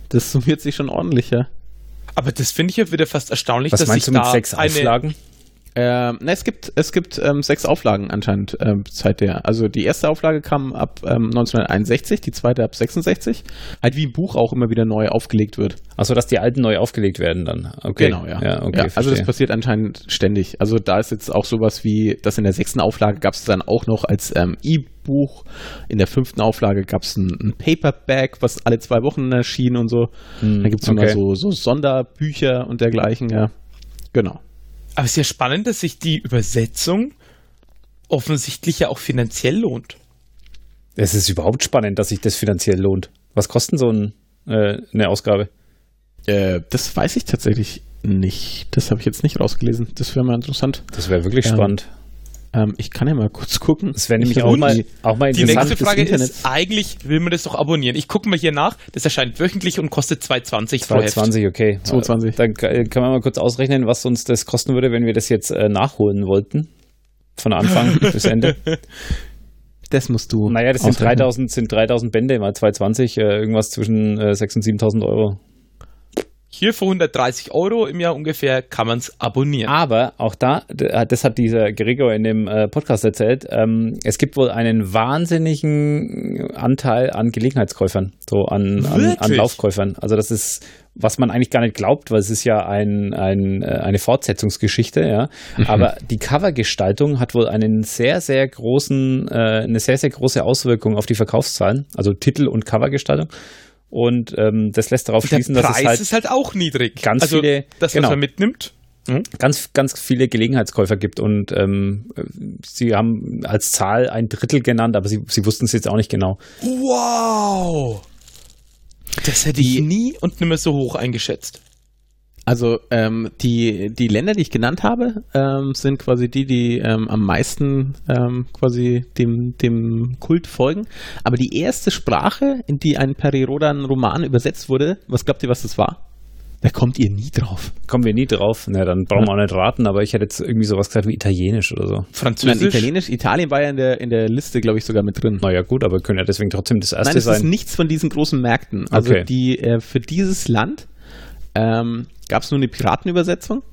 Das summiert sich schon ordentlich, ja. Aber das finde ich ja wieder fast erstaunlich, Was dass meinst sich du mit da sechs eine, Auflagen? Ähm, na, es gibt, es gibt ähm, sechs Auflagen anscheinend ähm, seit der. Also die erste Auflage kam ab ähm, 1961, die zweite ab 66. Halt wie ein Buch auch immer wieder neu aufgelegt wird. Achso, dass die alten neu aufgelegt werden dann. Okay. Genau, ja. ja, okay, ja also das passiert anscheinend ständig. Also da ist jetzt auch sowas wie, das in der sechsten Auflage gab es dann auch noch als ähm, E-Buch. In der fünften Auflage gab es ein, ein Paperback, was alle zwei Wochen erschien und so. Hm, Dann gibt es okay. immer so, so Sonderbücher und dergleichen, ja. Genau. Aber es ist ja spannend, dass sich die Übersetzung offensichtlich ja auch finanziell lohnt. Es ist überhaupt spannend, dass sich das finanziell lohnt. Was kostet so ein, äh, eine Ausgabe? Äh, das weiß ich tatsächlich nicht. Das habe ich jetzt nicht rausgelesen. Das wäre mal interessant. Das wäre wirklich Ähm, spannend. Ähm, ich kann ja mal kurz gucken. Das wäre nämlich Ich auch mal, die- auch mal Die nächste Frage ist, eigentlich will man das doch abonnieren. Ich gucke mal hier nach. Das erscheint wöchentlich und kostet 2,20 pro Heft. 220, okay. 220. Dann äh, kann man mal kurz ausrechnen, was uns das kosten würde, wenn wir das jetzt äh, nachholen wollten. Von Anfang (laughs) bis Ende. Das musst du. Naja, das sind ausrechnen. 3000, sind 3000 Bände mal 220, äh, irgendwas zwischen äh, 6.000 und 7.000 Euro. Hier für 130 Euro im Jahr ungefähr kann man es abonnieren. Aber auch da, d- das hat dieser Gregor in dem äh, Podcast erzählt, ähm, es gibt wohl einen wahnsinnigen Anteil an Gelegenheitskäufern, so an, an, an? Laufkäufern. Also das ist, was man eigentlich gar nicht glaubt, weil es ist ja ein, ein, äh, eine Fortsetzungsgeschichte, ja. Aber die Covergestaltung hat wohl einen sehr, sehr großen, äh, eine sehr, sehr große Auswirkung auf die Verkaufszahlen, also Titel und Covergestaltung. Und ähm, das lässt darauf schließen, dass es halt ist halt auch niedrig. ganz also, viele- das, was genau. man mitnimmt. Hm? ganz, ganz viele Gelegenheitskäufer gibt und ähm, sie haben als Zahl ein Drittel genannt, aber sie, sie wussten es jetzt auch nicht genau. Wow! Das hätte ich nie und nimmer so hoch eingeschätzt. Also ähm, die, die Länder, die ich genannt habe, ähm, sind quasi die, die ähm, am meisten ähm, quasi dem, dem Kult folgen. Aber die erste Sprache, in die ein Peri-Rodan-Roman übersetzt wurde, was glaubt ihr, was das war? Da kommt ihr nie drauf. Kommen wir nie drauf. Na, dann brauchen wir auch nicht raten, aber ich hätte jetzt irgendwie sowas gesagt wie Italienisch oder so. Nein, Französisch. Italienisch, Italien war ja in der, in der Liste, glaube ich, sogar mit drin. Naja, gut, aber können ja deswegen trotzdem das erste Nein, es ist sein. nichts von diesen großen Märkten. Also Okay. die äh, für dieses Land ähm, gab es nur eine Piratenübersetzung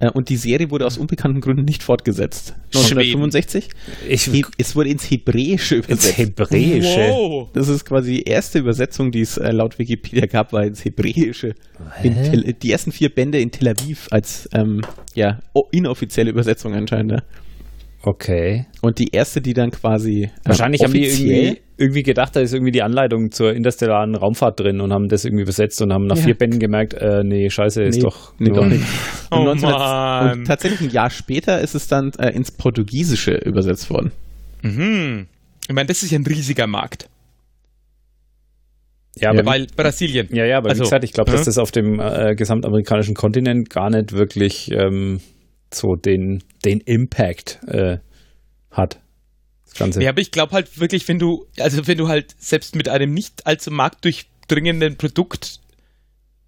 äh, und die Serie wurde aus unbekannten Gründen nicht fortgesetzt. 1965. Ich, He es wurde ins Hebräische ins übersetzt. Hebräische. Wow. Das ist quasi die erste Übersetzung, die es äh, laut Wikipedia gab, war ins Hebräische. In die ersten vier Bände in Tel Aviv als ähm, ja, inoffizielle Übersetzung anscheinend. Ja. Okay. Und die erste, die dann quasi ähm, Wahrscheinlich haben die irgendwie, irgendwie gedacht, da ist irgendwie die Anleitung zur interstellaren Raumfahrt drin und haben das irgendwie übersetzt und haben nach Ja. vier Bänden gemerkt, äh, nee, scheiße, ist Nee, doch nee, doch nicht. Oh Und 1900 Mann. Und tatsächlich ein Jahr später ist es dann äh, ins Portugiesische übersetzt worden. Mhm. Ich meine, das ist ja ein riesiger Markt. Ja, aber Weil Brasilien. Ja, ja, aber Also, wie gesagt, ich glaube, ja. dass das auf dem äh, gesamtamerikanischen Kontinent gar nicht wirklich ähm, so den, den Impact äh, hat. Das Ganze. Ja, aber ich glaube halt wirklich, wenn du, also wenn du halt selbst mit einem nicht allzu marktdurchdringenden Produkt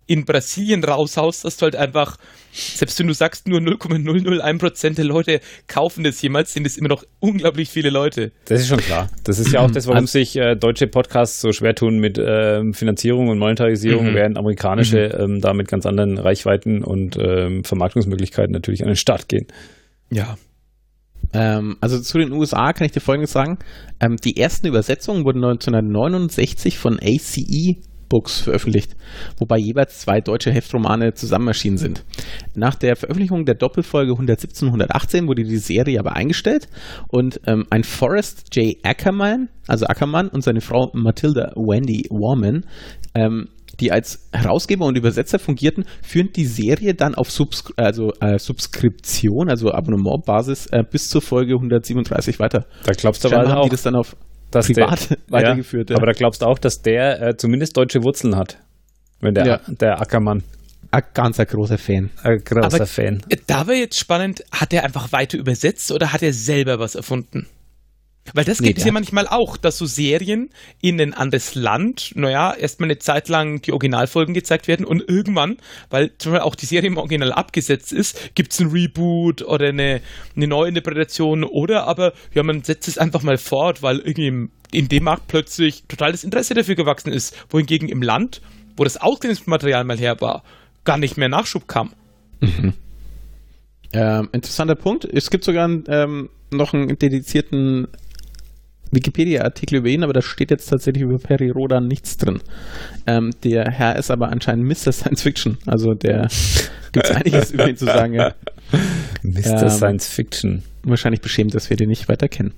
in Brasilien raushaust, dass du halt einfach, selbst wenn du sagst, nur 0,001% der Leute kaufen das jemals, sind es immer noch unglaublich viele Leute. Das ist schon klar. Das ist ja auch das, warum Also- sich äh, deutsche Podcasts so schwer tun mit ähm, Finanzierung und Monetarisierung, Mhm. während amerikanische ähm, da mit ganz anderen Reichweiten und ähm, Vermarktungsmöglichkeiten natürlich an den Start gehen. Ja. Ähm, also zu den USA kann ich dir Folgendes sagen. Ähm, die ersten Übersetzungen wurden 1969 von ACE Books veröffentlicht, wobei jeweils zwei deutsche Heftromane zusammen erschienen sind. Nach der Veröffentlichung der Doppelfolge 117 118 wurde die Serie aber eingestellt und ähm, ein Forrest J. Ackerman, also Ackermann und seine Frau Matilda Wendy Warman, ähm, die als Herausgeber und Übersetzer fungierten, führen die Serie dann auf Subsk also, äh, Subskription, also Abonnementbasis, äh, bis zur Folge 137 weiter. Da glaubst du aber auch. die das dann auf. Dass privat (laughs) der, weitergeführt. Ja, aber da glaubst du auch, dass der äh, zumindest deutsche Wurzeln hat. Wenn der, Ja. der Ackermann. ein ganz ein großer Fan. Ein großer Aber- Fan. Da wäre jetzt spannend, hat er einfach weiter übersetzt oder hat er selber was erfunden? Weil das Nee, gibt es ja manchmal auch, dass so Serien in ein anderes Land, naja, erstmal eine Zeit lang die Originalfolgen gezeigt werden und irgendwann, weil zum Beispiel auch die Serie im Original abgesetzt ist, gibt es ein Reboot oder eine, eine Neuinterpretation oder aber, ja, man setzt es einfach mal fort, weil irgendwie in dem Markt plötzlich total das Interesse dafür gewachsen ist, wohingegen im Land, wo das Ausgangsmaterial mal her war, gar nicht mehr Nachschub kam. Ähm, interessanter Punkt. Es gibt sogar ähm, noch einen dedizierten Wikipedia-Artikel über ihn, aber da steht jetzt tatsächlich über Perry Rodan nichts drin. Ähm, der Herr ist aber anscheinend Mr. Science Fiction. Also der (laughs) gibt es einiges über ihn zu sagen. Ja. Mr. Ähm, Science Fiction. Wahrscheinlich beschämt, dass wir den nicht weiter kennen.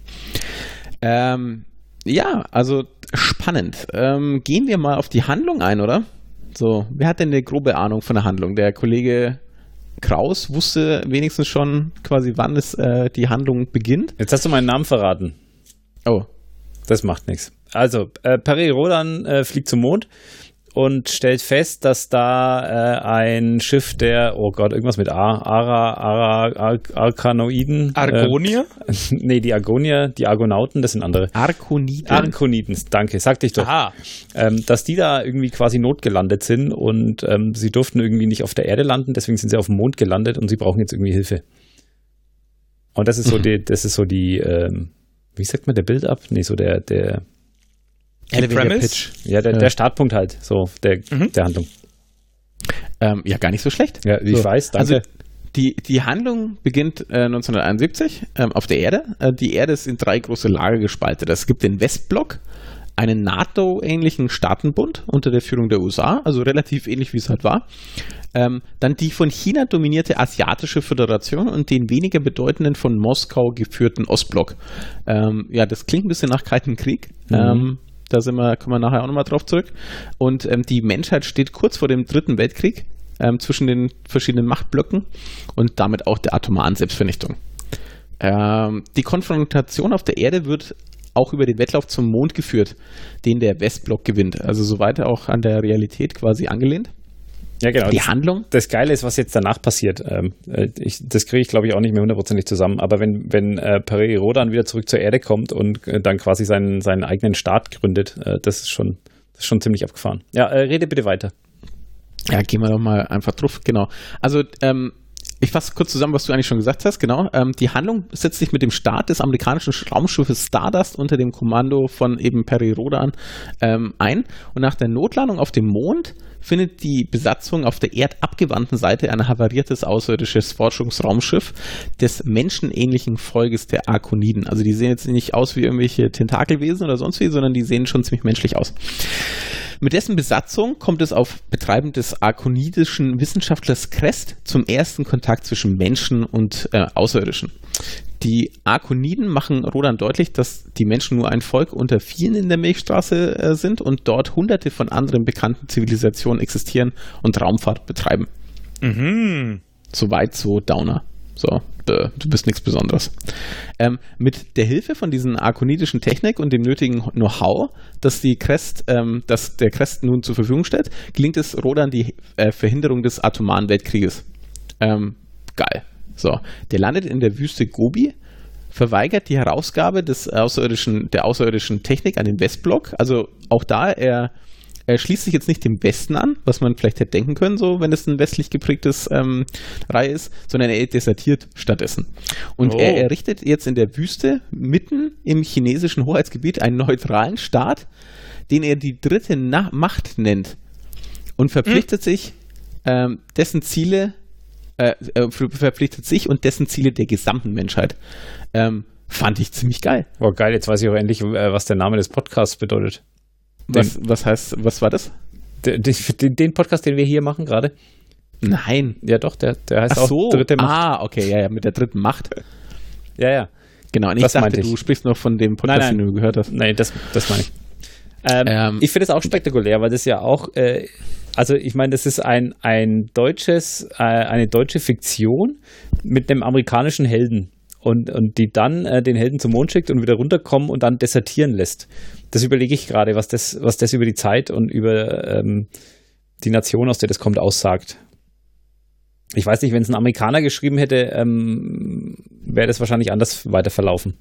Ähm, ja, also spannend. Ähm, gehen wir mal auf die Handlung ein, oder? So, wer hat denn eine grobe Ahnung von der Handlung? Der Kollege Kraus wusste wenigstens schon quasi, wann es äh, die Handlung beginnt. Jetzt hast du meinen Namen verraten. Oh, Das macht nichts. Also, äh, Perry Rodan äh, fliegt zum Mond und stellt fest, dass da äh, ein Schiff der, oh Gott, irgendwas mit A, Ara, Ara, Ar Arkanoiden. Argonia? Äh, (laughs) nee, die Argonier, die Argonauten, das sind andere. Arkoniden. Arkoniden, danke, sagte ich doch. Aha. Ähm, dass die da irgendwie quasi notgelandet sind und ähm, sie durften irgendwie nicht auf der Erde landen, deswegen sind sie auf dem Mond gelandet und sie brauchen jetzt irgendwie Hilfe. Und das ist so Mhm. (laughs) die, das ist so die, ähm, wie sagt man, der Build-up? Nee, so der, der, Premise? Pitch. ja, der, Ja. der Startpunkt halt, so der, Mhm. der Handlung. Ähm, ja, gar nicht so schlecht. Ja, ich So. weiß, danke. Also die, die Handlung beginnt äh, 1971 ähm, auf der Erde. Äh, die Erde ist in drei große Lager gespaltet. Es gibt den Westblock, einen NATO-ähnlichen Staatenbund unter der Führung der USA, also relativ ähnlich wie es halt war. Ähm, dann die von China dominierte Asiatische Föderation und den weniger bedeutenden von Moskau geführten Ostblock. Ähm, ja, das klingt ein bisschen nach Kalten Krieg. Ähm, da sind wir, kommen wir nachher auch nochmal drauf zurück. Und ähm, die Menschheit steht kurz vor dem Dritten Weltkrieg ähm, zwischen den verschiedenen Machtblöcken und damit auch der atomaren Selbstvernichtung. Ähm, die Konfrontation auf der Erde wird auch über den Wettlauf zum Mond geführt, den der Westblock gewinnt. Also soweit auch an der Realität quasi angelehnt. ja, genau. Die Das, Handlung das Geile ist, was jetzt danach passiert. Ähm, äh, ich, das kriege ich, glaube ich, auch nicht mehr hundertprozentig zusammen. Aber wenn, wenn äh, Perry Rodan wieder zurück zur Erde kommt und äh, dann quasi seinen, seinen eigenen Staat gründet, äh, das ist schon, das ist schon ziemlich abgefahren. Ja, äh, rede bitte weiter. Ja, gehen wir doch mal einfach drauf. Genau. Also, ähm, ich fasse kurz zusammen, was du eigentlich schon gesagt hast. Genau. Ähm, die Handlung setzt sich mit dem Start des amerikanischen Raumschiffes Stardust unter dem Kommando von eben Perry Rodan ähm, ein. Und nach der Notlandung auf dem Mond findet die Besatzung auf der erdabgewandten Seite ein havariertes außerirdisches Forschungsraumschiff des menschenähnlichen Volkes der Arkoniden. Also die sehen jetzt nicht aus wie irgendwelche Tentakelwesen oder sonst wie, sondern die sehen schon ziemlich menschlich aus. Mit dessen Besatzung kommt es auf Betreiben des arkonidischen Wissenschaftlers Crest zum ersten Kontakt zwischen Menschen und äh, Außerirdischen. Die Arkoniden machen Rodan deutlich, dass die Menschen nur ein Volk unter vielen in der Milchstraße äh, sind und dort hunderte von anderen bekannten Zivilisationen existieren und Raumfahrt betreiben. Mhm. Soweit so Downer. So, du bist nichts Besonderes. Ähm, mit der Hilfe von diesen arkonidischen Technik und dem nötigen Know-how, das ähm, das der Crest nun zur Verfügung stellt, gelingt es Rodan die äh, Verhinderung des atomaren Weltkrieges. Ähm, geil. So, der landet in der Wüste Gobi, verweigert die Herausgabe des außerirdischen, der außerirdischen Technik an den Westblock. Also auch da, er, er schließt sich jetzt nicht dem Westen an, was man vielleicht hätte denken können, so wenn es ein westlich geprägtes ähm, Reihe ist, sondern er desertiert stattdessen. Und Oh. er errichtet jetzt in der Wüste mitten im chinesischen Hoheitsgebiet einen neutralen Staat, den er die dritte Na Macht nennt und verpflichtet sich ähm, dessen Ziele äh, äh, ver- verpflichtet sich und dessen Ziele der gesamten Menschheit. Ähm, fand ich ziemlich geil. Oh, geil, jetzt weiß ich auch endlich, äh, was der Name des Podcasts bedeutet. Was, was heißt, was war das? Den, den Podcast, den wir hier machen gerade? Nein. Ja, doch, der, der heißt Ach auch so. Dritte Macht. Ah, okay, ja, ja, mit der dritten Macht. Ja, ja. Genau, und ich Das dachte, meinte ich. du sprichst noch von dem Podcast, Nein, nein. den du gehört hast. Nein, das, das meine ich. Ähm, Ähm, ich finde es auch spektakulär, weil das ja auch, äh, also ich meine, das ist ein, ein deutsches, äh, eine deutsche Fiktion mit einem amerikanischen Helden. Und, und die dann äh, den Helden zum Mond schickt und wieder runterkommen und dann desertieren lässt. Das überlege ich gerade, was das, was das über die Zeit und über ähm, die Nation, aus der das kommt, aussagt. Ich weiß nicht, wenn es ein Amerikaner geschrieben hätte, ähm, wäre das wahrscheinlich anders weiter verlaufen.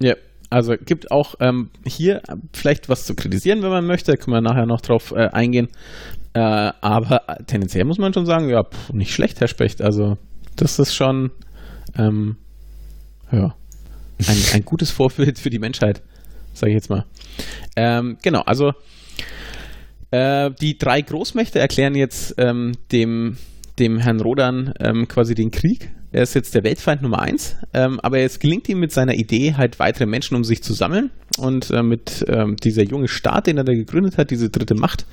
Ja, also gibt auch ähm, hier vielleicht was zu kritisieren, wenn man möchte. Da können wir nachher noch drauf äh, eingehen. Äh, aber tendenziell muss man schon sagen, ja, pff, nicht schlecht, Herr Specht. Also das ist schon ähm, ja, ein, ein gutes Vorbild für die Menschheit, sage ich jetzt mal. Ähm, genau, also äh, die drei Großmächte erklären jetzt ähm, dem, dem Herrn Rodan ähm, quasi den Krieg. Er ist jetzt der Weltfeind Nummer eins, ähm, aber es gelingt ihm mit seiner Idee, halt weitere Menschen um sich zu sammeln. Und äh, mit ähm, dieser junge Staat, den er da gegründet hat, diese dritte Macht,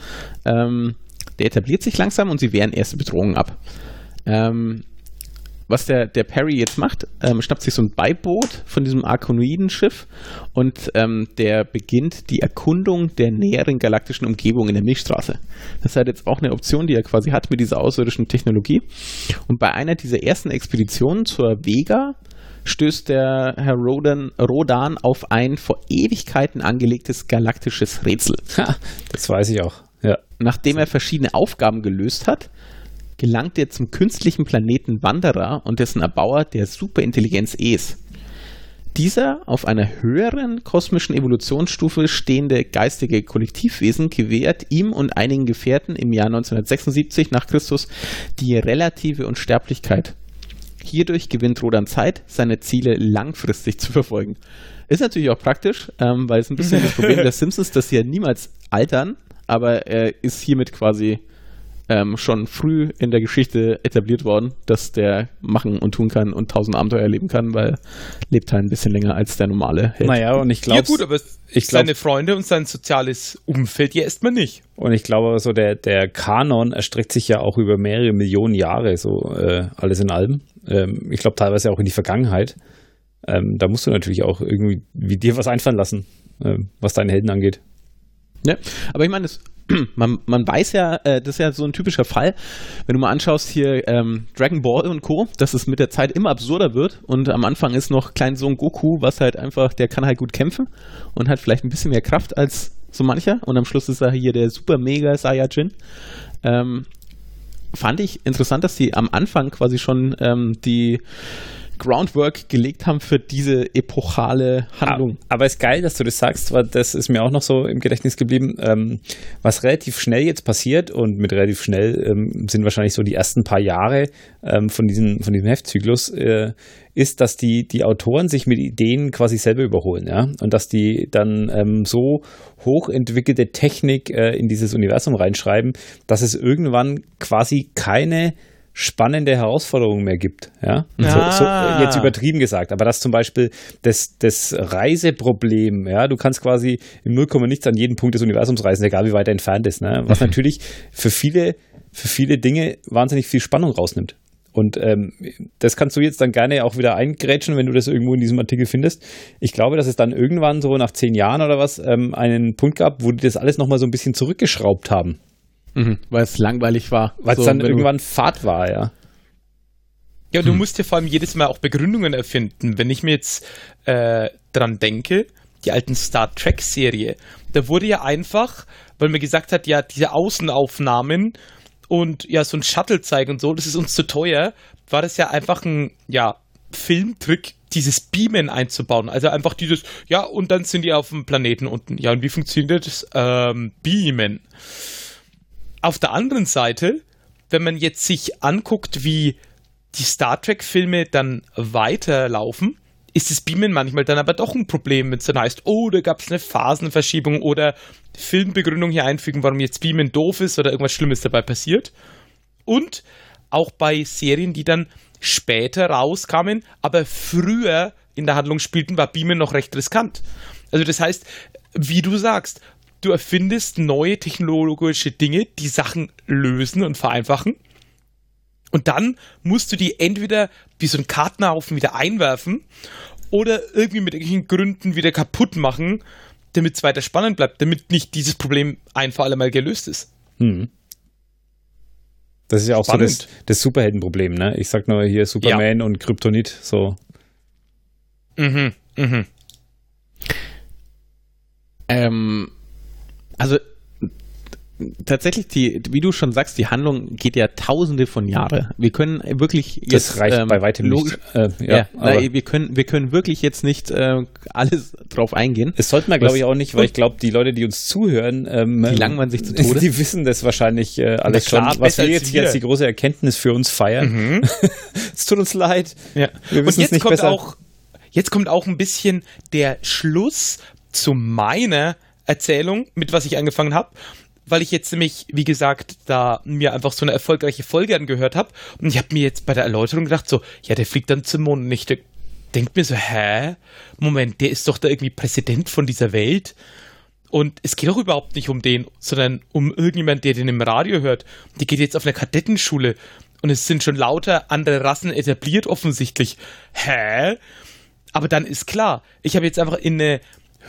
ähm, der etabliert sich langsam und sie wehren erste Bedrohungen ab. Ähm, was der, der Perry jetzt macht, ähm, schnappt sich so ein Beiboot von diesem Arkonoiden-Schiff und ähm, der beginnt die Erkundung der näheren galaktischen Umgebung in der Milchstraße. Das ist halt jetzt auch eine Option, die er quasi hat mit dieser außerirdischen Technologie. Und bei einer dieser ersten Expeditionen zur Vega stößt der Herr Rodan, Rodan auf ein vor Ewigkeiten angelegtes galaktisches Rätsel. Ha, das weiß ich auch. Ja. Nachdem er verschiedene Aufgaben gelöst hat, gelangt er zum künstlichen Planeten Wanderer und dessen Erbauer der Superintelligenz Es. Dieser auf einer höheren kosmischen Evolutionsstufe stehende geistige Kollektivwesen gewährt ihm und einigen Gefährten im Jahr 1976 nach Christus die relative Unsterblichkeit. Hierdurch gewinnt Rodan Zeit, seine Ziele langfristig zu verfolgen. Ist natürlich auch praktisch, ähm, weil es ein bisschen das Problem (laughs) der Simpsons, dass sie ja niemals altern, aber er ist hiermit quasi ähm, schon früh in der Geschichte etabliert worden, dass der machen und tun kann und tausend Abenteuer erleben kann, weil lebt halt ein bisschen länger als der normale Held. Naja, und ich glaube. Ja, gut, aber ich glaub, seine Freunde und sein soziales Umfeld ja erstmal nicht. Und ich glaube, so der, der Kanon erstreckt sich ja auch über mehrere Millionen Jahre, so äh, alles in allem. Ähm, ich glaube teilweise auch in die Vergangenheit. Ähm, da musst du natürlich auch irgendwie wie dir was einfallen lassen, äh, was deine Helden angeht. Ja, aber ich meine, das (clears throat) man, man weiß ja, äh, das ist ja so ein typischer Fall, wenn du mal anschaust hier ähm, Dragon Ball und Co., dass es mit der Zeit immer absurder wird und am Anfang ist noch Kleinsohn Goku, was halt einfach, der kann halt gut kämpfen und hat vielleicht ein bisschen mehr Kraft als so mancher und am Schluss ist er hier der super mega Saiyajin. Ähm, fand ich interessant, dass die am Anfang quasi schon ähm, die Groundwork gelegt haben für diese epochale Handlung. Aber es ist geil, dass du das sagst, weil das ist mir auch noch so im Gedächtnis geblieben. Ähm, was relativ schnell jetzt passiert und mit relativ schnell ähm, sind wahrscheinlich so die ersten paar Jahre ähm, von, diesen, von diesem Heftzyklus, äh, ist, dass die, die Autoren sich mit Ideen quasi selber überholen, ja, und dass die dann ähm, so hochentwickelte Technik äh, in dieses Universum reinschreiben, dass es irgendwann quasi keine spannende Herausforderungen mehr gibt. Ja? Ah. So, so, jetzt übertrieben gesagt, aber das zum Beispiel das, das Reiseproblem, ja, du kannst quasi im Nullkomma nichts an jeden Punkt des Universums reisen, egal wie weit er entfernt ist. Ne? Was mhm. natürlich für viele, für viele Dinge wahnsinnig viel Spannung rausnimmt. Und ähm, das kannst du jetzt dann gerne auch wieder eingrätschen, wenn du das irgendwo in diesem Artikel findest. Ich glaube, dass es dann irgendwann so nach zehn Jahren oder was ähm, einen Punkt gab, wo die das alles nochmal so ein bisschen zurückgeschraubt haben. Mhm, weil es langweilig war. Weil es so, dann irgendwann Fahrt war, ja. Ja, du hm. musst ja vor allem jedes Mal auch Begründungen erfinden. Wenn ich mir jetzt äh, dran denke, die alten Star Trek-Serie, da wurde ja einfach, weil man gesagt hat, ja, diese Außenaufnahmen und ja, so ein Shuttle zeigen und so, das ist uns zu teuer, war das ja einfach ein, ja, Filmtrick, dieses Beamen einzubauen. Also einfach dieses, ja, und dann sind die auf dem Planeten unten. Ja, und wie funktioniert das? Ähm, Beamen. Auf der anderen Seite, wenn man jetzt sich anguckt, wie die Star Trek-Filme dann weiterlaufen, ist das Beamen manchmal dann aber doch ein Problem, wenn es dann heißt, oh, da gab es eine Phasenverschiebung oder Filmbegründung hier einfügen, warum jetzt Beamen doof ist oder irgendwas Schlimmes dabei passiert. Und auch bei Serien, die dann später rauskamen, aber früher in der Handlung spielten, war Beamen noch recht riskant. Also das heißt, wie du sagst, du erfindest neue technologische Dinge, die Sachen lösen und vereinfachen. Und dann musst du die entweder wie so ein Kartenhaufen wieder einwerfen oder irgendwie mit irgendwelchen Gründen wieder kaputt machen, damit es weiter spannend bleibt, damit nicht dieses Problem ein für alle Mal gelöst ist. Hm. Das ist ja auch Spannend. so das, das Superheldenproblem, ne? Ich sag nur hier Superman ja. und Kryptonit, so. Mhm, mhm. Ähm, also tatsächlich, die, wie du schon sagst, die Handlung geht ja tausende von Jahren. Wir können wirklich jetzt. Das reicht ähm, bei weitem logisch, nicht. Äh, Ja, ja, na, wir, können, wir können wirklich jetzt nicht äh, alles drauf eingehen. es sollten wir, glaube ich, auch nicht, weil ich glaube, die Leute, die uns zuhlen, ähm, Die langweilen sich zu Tode. (laughs) Die wissen das wahrscheinlich äh, alles Na klar, schon. Was wir jetzt hier als die große Erkenntnis für uns feiern. (laughs) es tut uns leid. Ja. Wir Und wissen es jetzt nicht kommt besser. auch, jetzt kommt auch ein bisschen der Schluss zu meiner Erzählung, mit was ich angefangen habe. Weil ich jetzt nämlich, wie gesagt, da mir einfach so eine erfolgreiche Folge angehört habe. Und ich habe mir jetzt bei der Erläuterung gedacht, so, ja, der fliegt dann zum Mond. Und ich de- mir so, hä? Moment, der ist doch da irgendwie Präsident von dieser Welt. Und es geht doch überhaupt nicht um den, sondern um irgendjemand, der den im Radio hört. Die geht jetzt auf eine Kadettenschule und es sind schon lauter andere Rassen etabliert offensichtlich. Hä? Aber dann ist klar, ich habe jetzt einfach in eine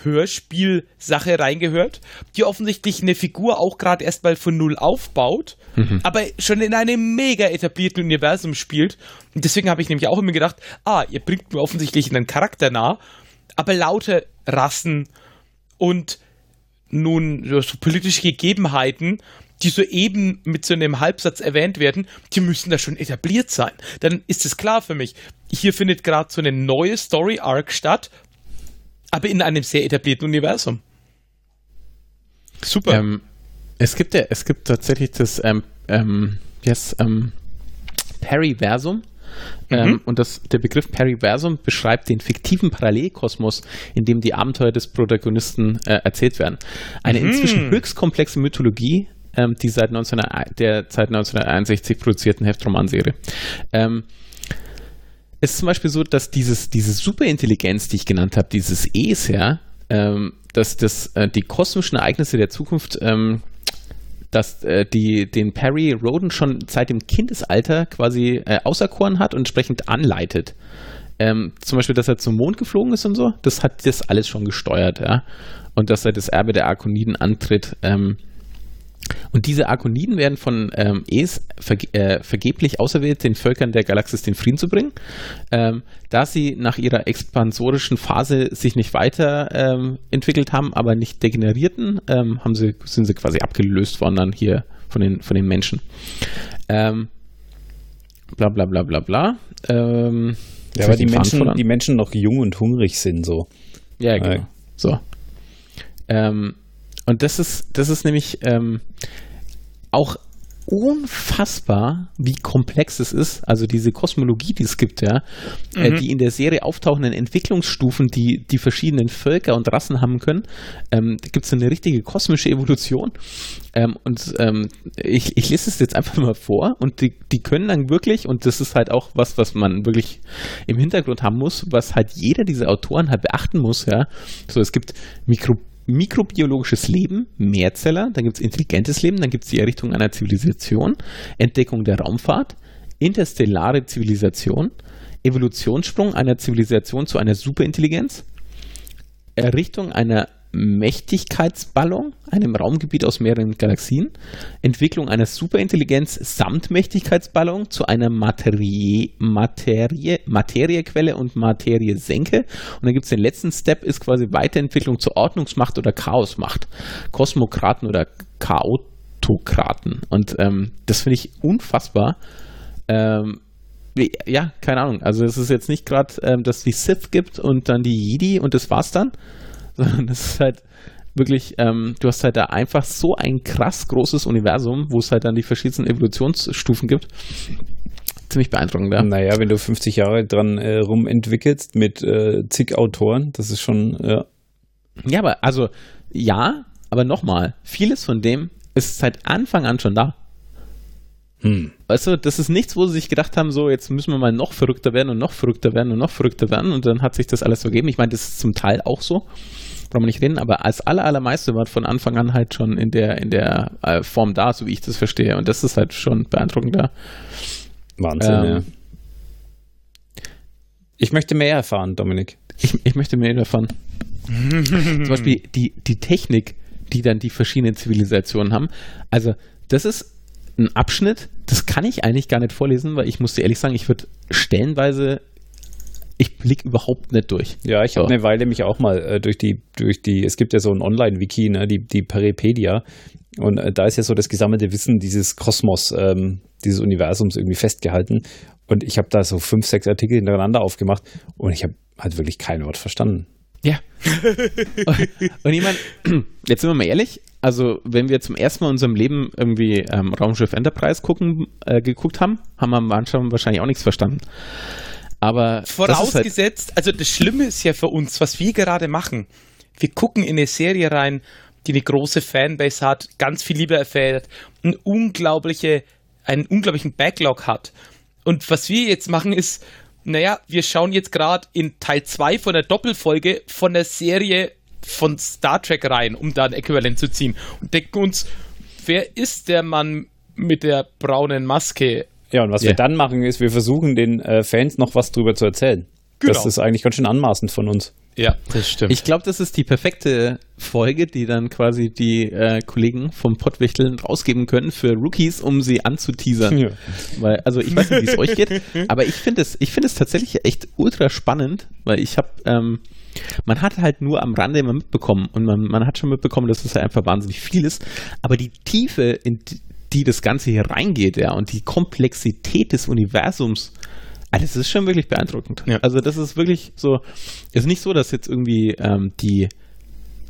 Hörspielsache reingehört, die offensichtlich eine Figur auch gerade erst mal von null aufbaut, aber schon in einem mega etablierten Universum spielt. Und deswegen habe ich nämlich auch immer gedacht, ah, ihr bringt mir offensichtlich einen Charakter nah, aber lauter Rassen und nun so politische Gegebenheiten, die soeben mit so einem Halbsatz erwähnt werden, die müssen da schon etabliert sein. Dann ist es klar für mich. Hier findet gerade so eine neue Story Arc statt, aber in einem sehr etablierten Universum. Super. Ähm, es gibt ja, es gibt tatsächlich das ähm, ähm, yes, ähm, Periversum. Ähm, und das, der Begriff Periversum beschreibt den fiktiven Parallelkosmos, in dem die Abenteuer des Protagonisten äh, erzählt werden. Eine inzwischen höchst komplexe Mythologie, ähm, die seit 19, der seit 1961 produzierten Heftromanserie. Ähm, es ist zum Beispiel so, dass dieses, diese Superintelligenz, die ich genannt habe, dieses Es, ja, ähm, dass das, äh, die kosmischen Ereignisse der Zukunft, ähm, dass äh, die, den Perry Roden schon seit dem Kindesalter quasi äh, auserkoren hat und entsprechend anleitet. Ähm, zum Beispiel, dass er zum Mond geflogen ist und so, das hat das alles schon gesteuert, ja. Und dass er das Erbe der Arkoniden antritt. Ähm, und diese Arkoniden werden von ähm, Es verge äh, vergeblich auserwählt, den Völkern der Galaxis den Frieden zu bringen. Ähm, da sie nach ihrer expansorischen Phase sich nicht weiter ähm, entwickelt haben, aber nicht degenerierten, ähm, haben sie, sind sie quasi abgelöst worden dann hier von den, von den Menschen. Ähm, bla bla bla bla bla. Ähm, Ja, ich die Menschen, die Menschen noch jung und hungrig sind so. Ja, genau. Äh. So. Ähm, und das ist, das ist nämlich ähm, auch unfassbar, wie komplex es ist. Also diese Kosmologie, die es gibt, ja, äh, die in der Serie auftauchenden Entwicklungsstufen, die die verschiedenen Völker und Rassen haben können. Ähm, da gibt es eine richtige kosmische Evolution. Ähm, und ähm, ich, ich lese es jetzt einfach mal vor und die, die können dann wirklich, und das ist halt auch was, was man wirklich im Hintergrund haben muss, was halt jeder dieser Autoren halt beachten muss, ja. So, es gibt Mikro mikrobiologisches Leben, Mehrzeller, dann gibt es intelligentes Leben, dann gibt es die Errichtung einer Zivilisation, Entdeckung der Raumfahrt, interstellare Zivilisation, Evolutionssprung einer Zivilisation zu einer Superintelligenz, Errichtung einer Mächtigkeitsballon, einem Raumgebiet aus mehreren Galaxien, Entwicklung einer Superintelligenz samt Mächtigkeitsballon zu einer Materie, Materie, Materiequelle und Materiesenke. Und dann gibt es den letzten Step, ist quasi Weiterentwicklung zur Ordnungsmacht oder Chaosmacht. Kosmokraten oder Chaotokraten. Und ähm, das finde ich unfassbar. Ähm, ja, keine Ahnung. Also es ist jetzt nicht gerade, ähm, dass die Sith gibt und dann die Jedi und das war's dann, sondern es ist halt wirklich, ähm, du hast halt da einfach so ein krass großes Universum, wo es halt dann die verschiedensten Evolutionsstufen gibt. Ziemlich beeindruckend, ja. Naja, wenn du 50 Jahre dran äh, rumentwickelst mit äh, zig Autoren, das ist schon, ja. Ja, aber also, ja, aber nochmal, vieles von dem ist seit Anfang an schon da. Hm. Weißt du, das ist nichts, wo sie sich gedacht haben, so, jetzt müssen wir mal noch verrückter werden und noch verrückter werden und noch verrückter werden und dann hat sich das alles so gegeben. Ich meine, das ist zum Teil auch so, brauchen wir nicht reden, aber als aller, allermeiste war von Anfang an halt schon in der, in der äh, Form da, so wie ich das verstehe. Und das ist halt schon beeindruckend da. Wahnsinn, Ähm. ja. Ich möchte mehr erfahren, Dominik. Ich, ich möchte mehr davon. (laughs) Zum Beispiel die, die Technik, die dann die verschiedenen Zivilisationen haben. Also, das ist ein Abschnitt, das kann ich eigentlich gar nicht vorlesen, weil ich muss dir ehrlich sagen, ich würde stellenweise ich blick überhaupt nicht durch. Ja, ich So. habe eine Weile mich auch mal äh, durch die, durch die, es gibt ja so ein Online-Wiki, ne, die, die Peripedia. Und äh, da ist ja so das gesammelte Wissen dieses Kosmos, ähm, dieses Universums irgendwie festgehalten. Und ich habe da so fünf, sechs Artikel hintereinander aufgemacht und ich habe halt wirklich kein Wort verstanden. Ja. (laughs) und ich meine, (clears throat) jetzt sind wir mal ehrlich, also wenn wir zum ersten Mal in unserem Leben irgendwie ähm, Raumschiff Enterprise gucken, äh, geguckt haben, haben wir am Anfang wahrscheinlich auch nichts verstanden. Aber halt, Vorausgesetzt, also das Schlimme ist ja für uns, was wir gerade machen. Wir gucken in eine Serie rein, die eine große Fanbase hat, ganz viel Liebe erfährt, eine unglaubliche, einen unglaublichen Backlog hat. Und was wir jetzt machen ist, naja, wir schauen jetzt gerade in Teil 2 von der Doppelfolge von der Serie von Star Trek rein, um da ein Äquivalent zu ziehen. Und denken uns, wer ist der Mann mit der braunen Maske? Ja, und was Ja. wir dann machen, ist, wir versuchen den äh, Fans noch was drüber zu erzählen. Genau. Das ist eigentlich ganz schön anmaßend von uns. Ja, das stimmt. ich glaube, das ist die perfekte Folge, die dann quasi die äh, Kollegen vom Pottwichteln rausgeben können für Rookies, um sie anzuteasern. Ja. Weil, also ich weiß nicht, wie es euch geht, aber ich finde es, ich finde es tatsächlich echt ultra spannend, weil ich habe, ähm, man hat halt nur am Rande immer mitbekommen und man, man hat schon mitbekommen, dass es halt einfach wahnsinnig viel ist, aber die Tiefe, in die, das Ganze hier reingeht, ja, und die Komplexität des Universums, ah, das ist schon wirklich beeindruckend. Ja. Also das ist wirklich so, ist nicht so, dass jetzt irgendwie ähm, die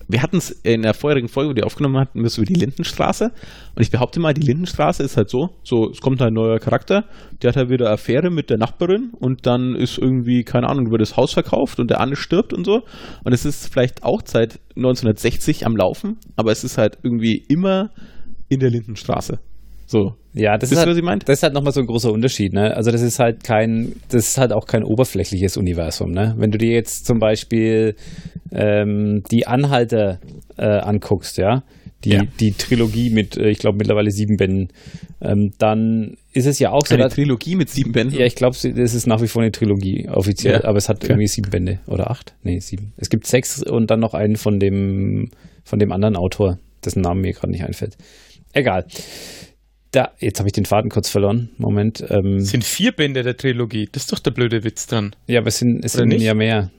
wir hatten es in der vorherigen Folge, wo die aufgenommen hatten, wir so über die Lindenstraße. Und ich behaupte mal, die Lindenstraße ist halt so, so, es kommt halt ein neuer Charakter, der hat halt wieder Affäre mit der Nachbarin und dann ist irgendwie, keine Ahnung, wird das Haus verkauft und der andere stirbt und so. Und es ist vielleicht auch seit 1960 am Laufen, aber es ist halt irgendwie immer in der Lindenstraße. So. Ja, das Wisst ist halt, was ich meint? das ist halt nochmal so ein großer Unterschied, ne? Also das ist halt kein, das ist halt auch kein oberflächliches Universum, ne? Wenn du dir jetzt zum Beispiel ähm, die Anhalter äh, anguckst, ja, die, Ja. die Trilogie mit, äh, ich glaube mittlerweile sieben Bänden, ähm, dann ist es ja auch so, Eine dass, Trilogie mit sieben Bänden. ja, ich glaube, es ist nach wie vor eine Trilogie offiziell, Ja, aber es hat okay. irgendwie sieben Bände oder acht? Nee, sieben. Es gibt sechs und dann noch einen von dem, von dem anderen Autor, dessen Namen mir gerade nicht einfällt. Egal. Da, jetzt habe ich den Faden kurz verloren. Moment. Ähm, Es sind vier Bände der Trilogie. Das ist doch der blöde Witz dran. ja, aber es sind, es Oder sind nicht? ja mehr.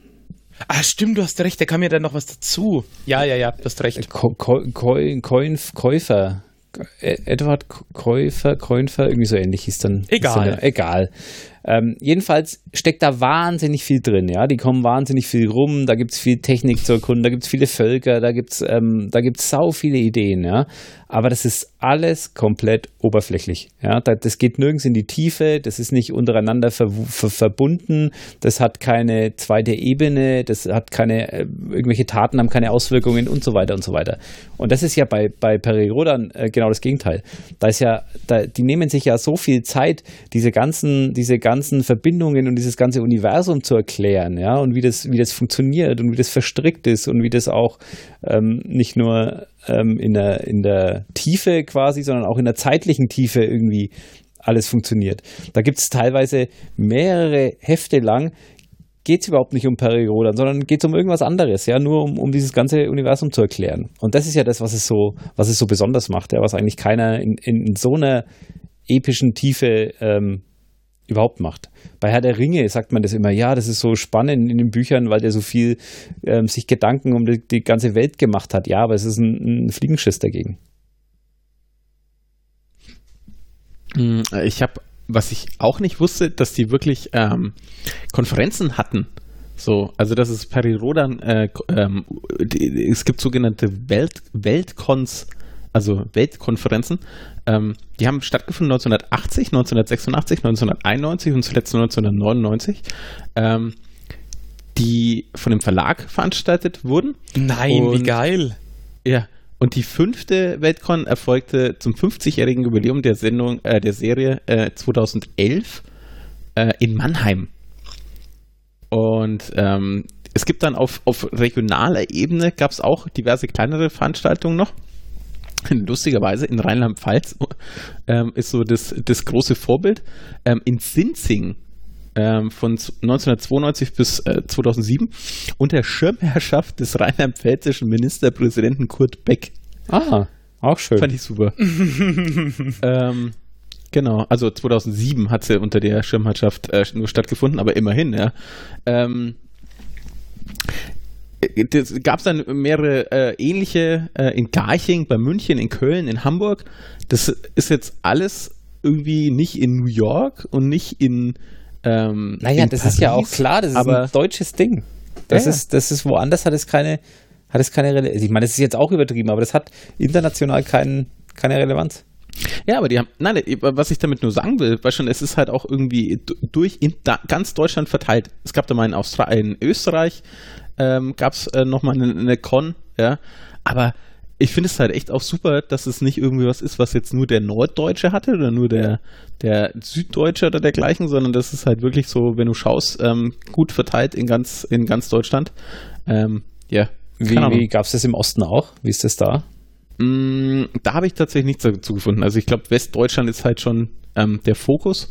Ah, stimmt, du hast recht, da kam ja dann noch was dazu. Ja, ja, ja, du hast recht. Ko Ko Ko Koinf Käufer. Edward Käufer, Käufer, irgendwie so ähnlich hieß dann. Egal. dann- Egal. Ähm, jedenfalls steckt da wahnsinnig viel drin, ja. Die kommen wahnsinnig viel rum, da gibt's viel Technik zu erkunden, da gibt's viele Völker, da gibt's, ähm, da gibt's sau viele Ideen, ja. Aber das ist alles komplett oberflächlich, ja. Da, das geht nirgends in die Tiefe, das ist nicht untereinander ver ver verbunden, das hat keine zweite Ebene, das hat keine, äh, irgendwelche Taten haben keine Auswirkungen und so weiter und so weiter. Und das ist ja bei, bei Perirodan äh, genau das Gegenteil. Da ist ja, da, die nehmen sich ja so viel Zeit, diese ganzen, diese ganzen Verbindungen und dieses ganze Universum zu erklären, ja, und wie das, wie das funktioniert und wie das verstrickt ist und wie das auch ähm, nicht nur ähm, in, der, in der Tiefe quasi, sondern auch in der zeitlichen Tiefe irgendwie alles funktioniert. Da gibt es teilweise mehrere Hefte lang, geht es überhaupt nicht um Periodan, sondern geht es um irgendwas anderes, ja, nur um, um dieses ganze Universum zu erklären. Und das ist ja das, was es so, was es so besonders macht, ja, was eigentlich keiner in, in, in so einer epischen Tiefe ähm, überhaupt macht. Bei Herr der Ringe sagt man das immer, ja, das ist so spannend in den Büchern, weil der so viel ähm, sich Gedanken um die, die ganze Welt gemacht hat. Ja, aber es ist ein, ein Fliegenschiss dagegen. Mm, Ich habe, was ich auch nicht wusste, dass die wirklich ähm, Konferenzen hatten. So, also das ist Perirodan, äh, ko- ähm, die, es gibt sogenannte Welt, Weltkons, also Weltkonferenzen. Ähm, die haben stattgefunden 1980, 1986, 1991 und zuletzt 1999. Ähm, die von dem Verlag veranstaltet wurden. Nein, wie Und- geil. Ja. Und die fünfte Weltcon erfolgte zum 50-jährigen Jubiläum der Sendung, äh, der Serie äh, 2011 äh, in Mannheim. Und ähm, es gibt dann auf, auf regionaler Ebene gab es auch diverse kleinere Veranstaltungen noch. (laughs) Lustigerweise in Rheinland-Pfalz ähm, ist so das, das große Vorbild. Ähm, in Sinzing ähm, von z- 1992 bis äh, 2007 unter Schirmherrschaft des rheinland-pfälzischen Ministerpräsidenten Kurt Beck. Ah, auch schön. Fand ich super. (laughs) ähm, Genau, also 2007 hat sie unter der Schirmherrschaft äh, nur stattgefunden, aber immerhin, ja. Ähm, gab es dann mehrere äh, ähnliche äh, in Garching, bei München, in Köln, in Hamburg. Das ist jetzt alles irgendwie nicht in New York und nicht in. Ähm, naja, in das Paris, ist ja auch klar, das ist aber, ein deutsches Ding. Das, Ja, ja. ist, das ist woanders hat es keine, hat es keine Relevanz. Ich meine, das ist jetzt auch übertrieben, aber das hat international keinen, keine Relevanz. Ja, aber die haben, nein, was ich damit nur sagen will, weil schon, es ist halt auch irgendwie du- durch in da, ganz Deutschland verteilt. Es gab da mal in, Austra in Österreich, ähm, gab es äh, nochmal eine, eine Con, ja, aber ich finde es halt echt auch super, dass es nicht irgendwie was ist, was jetzt nur der Norddeutsche hatte oder nur der, der Süddeutsche oder dergleichen, sondern das ist halt wirklich so, wenn du schaust, ähm, gut verteilt in ganz, in ganz Deutschland. Ähm, ja. Wie, wie gab es das im Osten auch? Wie ist das da? Mm, Da habe ich tatsächlich nichts dazu gefunden. Also ich glaube, Westdeutschland ist halt schon ähm, der Fokus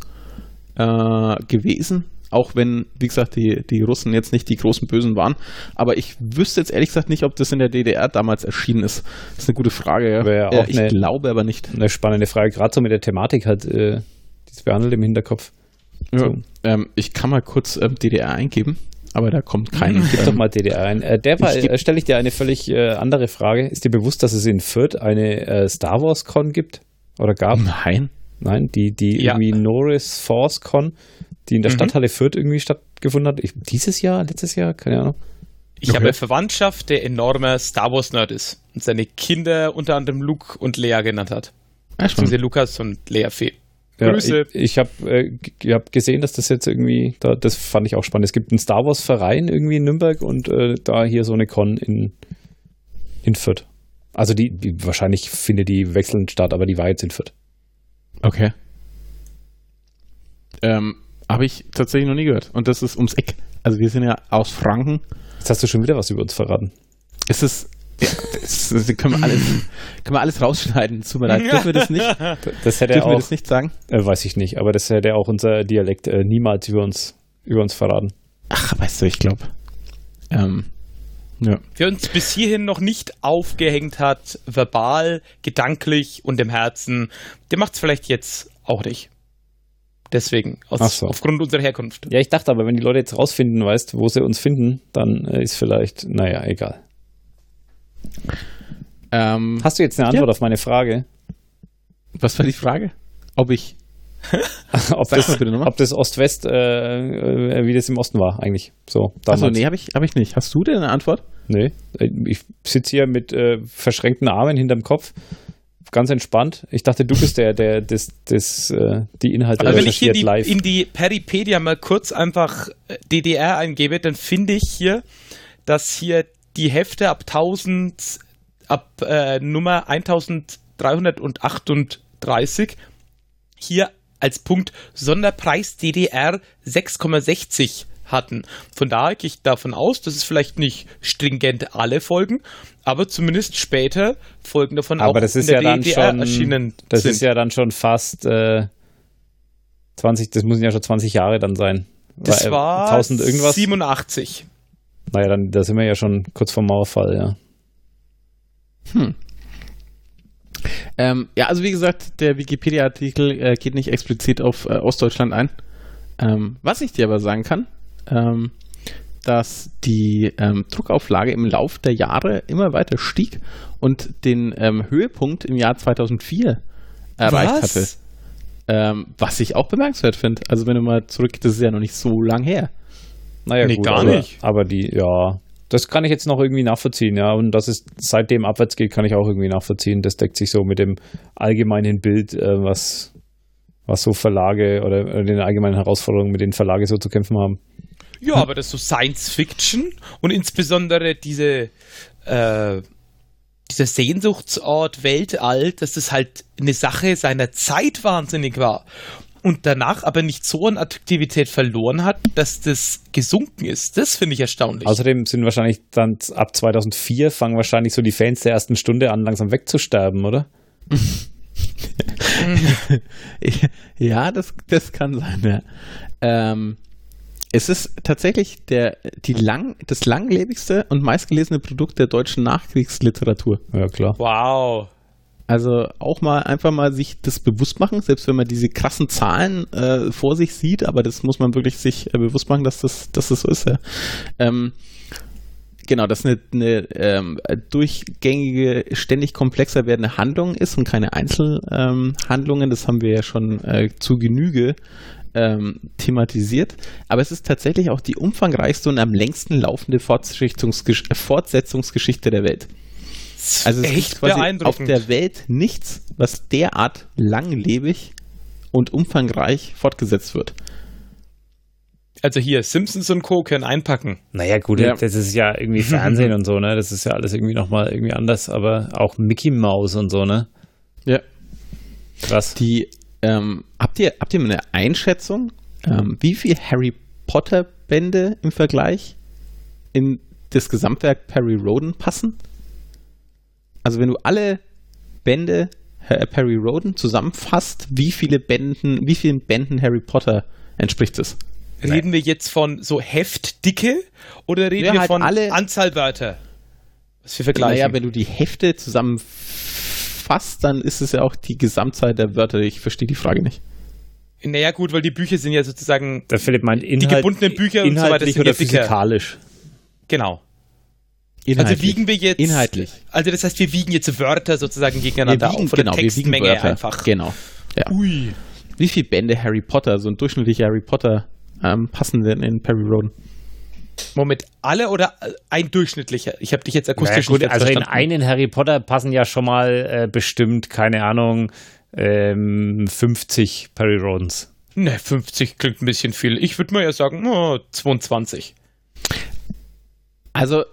äh, gewesen. Auch wenn, wie gesagt, die, die Russen jetzt nicht die großen Bösen waren. Aber ich wüsste jetzt ehrlich gesagt nicht, ob das in der DDR damals erschienen ist. Das ist eine gute Frage. Ja. Wäre Ja, auch ich eine- glaube aber nicht. Eine spannende Frage, gerade so mit der Thematik halt, äh, die es behandelt im Hinterkopf. Ja. So. Ähm, ich kann mal kurz ähm, DDR eingeben, aber da kommt kein. Gib doch mal DDR ein. Äh, geb- äh, stelle ich dir eine völlig äh, andere Frage. Ist dir bewusst, dass es in Fürth eine äh, Star Wars Con gibt? Oder gab? Nein. Nein, die, die Ja. irgendwie Norris Force Con, die in der Mhm. Stadthalle Fürth irgendwie stattgefunden hat. Ich, dieses Jahr, letztes Jahr, keine Ahnung. Ich Okay. habe eine Verwandtschaft, der enormer Star Wars-Nerd ist und seine Kinder unter anderem Luke und Lea genannt hat. Ja, schon. Beziehungsweise Lukas und Lea Fee. Ja, Grüße. Ich, ich habe äh, ich hab gesehen, dass das jetzt irgendwie, da, das fand ich auch spannend. Es gibt einen Star Wars Verein irgendwie in Nürnberg und äh, da hier so eine Con in, in Fürth. Also die, die wahrscheinlich findet die wechselnd statt, aber die war jetzt in Fürth. Okay. Ähm, habe ich tatsächlich noch nie gehört. Und das ist ums Eck. Also wir sind ja aus Franken. Jetzt hast du schon wieder was über uns verraten. Es ist. Ja, das, das können, wir alles, können wir alles rausschneiden. Tut mir leid. Dürfen wir das nicht? Das hätte Dürfen wir auch, das nicht sagen? äh, weiß ich nicht, aber das hätte auch unser Dialekt äh, niemals über uns, über uns verraten. Ach, weißt du, ich glaube. Ähm, ja. Wer uns bis hierhin noch nicht aufgehängt hat, verbal, gedanklich und im Herzen, der macht es vielleicht jetzt auch nicht. Deswegen, aus, so. aufgrund unserer Herkunft. Ja, ich dachte aber, wenn die Leute jetzt rausfinden, weißt, wo sie uns finden, dann äh, ist vielleicht, naja, egal. Ähm, Hast du jetzt eine Antwort auf meine Frage? was war die Frage? Ob ich. (laughs) ob, das, ob das Ost-West, äh, äh, wie das im Osten war, eigentlich. So, damals. Achso, nee, habe ich, hab ich nicht. Hast du denn eine Antwort? Nee, äh, ich sitze hier mit äh, verschränkten Armen hinterm Kopf, ganz entspannt. Ich dachte, du bist der, der das, das, äh, die Inhalte Also wenn ich hier die, live. in die Peripedia mal kurz einfach äh, DDR eingebe, dann finde ich hier, dass hier die Hefte ab 1000, ab äh, Nummer 1338 hier als Punkt Sonderpreis DDR 6,60 hatten. Von daher gehe ich davon aus, dass es vielleicht nicht stringent alle Folgen, aber zumindest später Folgen davon auch aber das ist in der ja dann DDR schon, erschienen das sind. ist ja dann schon fast äh, 20, das müssen ja schon 20 Jahre dann sein. das Weil, war 1000 irgendwas. 87. Naja, dann da sind wir ja schon kurz vor Mauerfall, ja. Ähm, ja, also wie gesagt, der Wikipedia-Artikel äh, geht nicht explizit auf äh, Ostdeutschland ein. Ähm, was ich dir aber sagen kann, ähm, dass die ähm, Druckauflage im Lauf der Jahre immer weiter stieg und den ähm, Höhepunkt im Jahr 2004 erreicht hatte. Ähm, was ich auch bemerkenswert finde. Also wenn du mal zurück, das ist ja noch nicht so lang her. Naja, Nee, gut, gar aber, nicht. Aber die, ja, das kann ich jetzt noch irgendwie nachvollziehen, ja. Und dass es seitdem abwärts geht, kann ich auch irgendwie nachvollziehen. Das deckt sich so mit dem allgemeinen Bild, äh, was, was so Verlage oder, oder den allgemeinen Herausforderungen, mit denen Verlage so zu kämpfen haben. Ja, aber das ist so Science Fiction und insbesondere diese äh, dieser Sehnsuchtsort Weltall, dass das halt eine Sache seiner Zeit wahnsinnig war und danach aber nicht so an Attraktivität verloren hat, dass das gesunken ist. Das finde ich erstaunlich. Außerdem sind wahrscheinlich dann ab 2004 fangen wahrscheinlich so die Fans der ersten Stunde an, langsam wegzusterben, oder? (laughs) ja, das, das kann sein, ja. Ähm, es ist tatsächlich der, die lang, das langlebigste und meistgelesene Produkt der deutschen Nachkriegsliteratur. Ja, klar. wow. Also auch mal einfach mal sich das bewusst machen, selbst wenn man diese krassen Zahlen äh, vor sich sieht, aber das muss man wirklich sich äh, bewusst machen, dass das, dass das so ist. Ja. Ähm, genau, dass eine, eine ähm, durchgängige, ständig komplexer werdende Handlung ist und keine Einzelhandlungen. Ähm, das haben wir ja schon äh, zu Genüge ähm, thematisiert. Aber es ist tatsächlich auch die umfangreichste und am längsten laufende Fortsetzungsgeschichte der Welt. Also es Echt gibt quasi auf der Welt nichts, was derart langlebig und umfangreich fortgesetzt wird. Also hier, Simpsons und Co. können einpacken. Naja, gut, ja. das ist ja irgendwie (laughs) Fernsehen und so, ne? Das ist ja alles irgendwie nochmal irgendwie anders, aber auch Mickey Mouse und so, ne? Ja. Was? Die, ähm, habt ihr, habt ihr eine Einschätzung, ähm, wie viel Harry Potter Bände im Vergleich in das Gesamtwerk Perry Roden passen? Also wenn du alle Bände äh, Perry Roden zusammenfasst, wie viele Bänden, wie vielen Bänden Harry Potter entspricht es? Reden wir jetzt von so Heftdicke oder reden ja, wir halt von alle, Anzahl Wörter? Was wir vergleichen? Naja, wenn du die Hefte zusammenfasst, dann ist es ja auch die Gesamtzahl der Wörter. Ich verstehe die Frage nicht. Naja, gut, weil die Bücher sind ja sozusagen. Der Philipp meint Inhalt, die gebundenen Bücher und so weiter sind oder ja physikalisch. Genau. Inhaltlich. Also wiegen wir jetzt. Inhaltlich. Also das heißt, wir wiegen jetzt Wörter sozusagen gegeneinander wiegen, auf, genau, Textmenge wir Wörter. einfach. Genau. Ja. Ui. Wie viele Bände Harry Potter, so ein durchschnittlicher Harry Potter, ähm, passen denn in Perry Roden? Moment, alle oder ein durchschnittlicher? Ich habe dich jetzt akustisch naja, gut, Also verstanden. in einen Harry Potter passen ja schon mal äh, bestimmt, keine Ahnung, ähm, 50 Perry Rodens. Ne, 50 klingt ein bisschen viel. Ich würde mal ja sagen, oh, 22. Also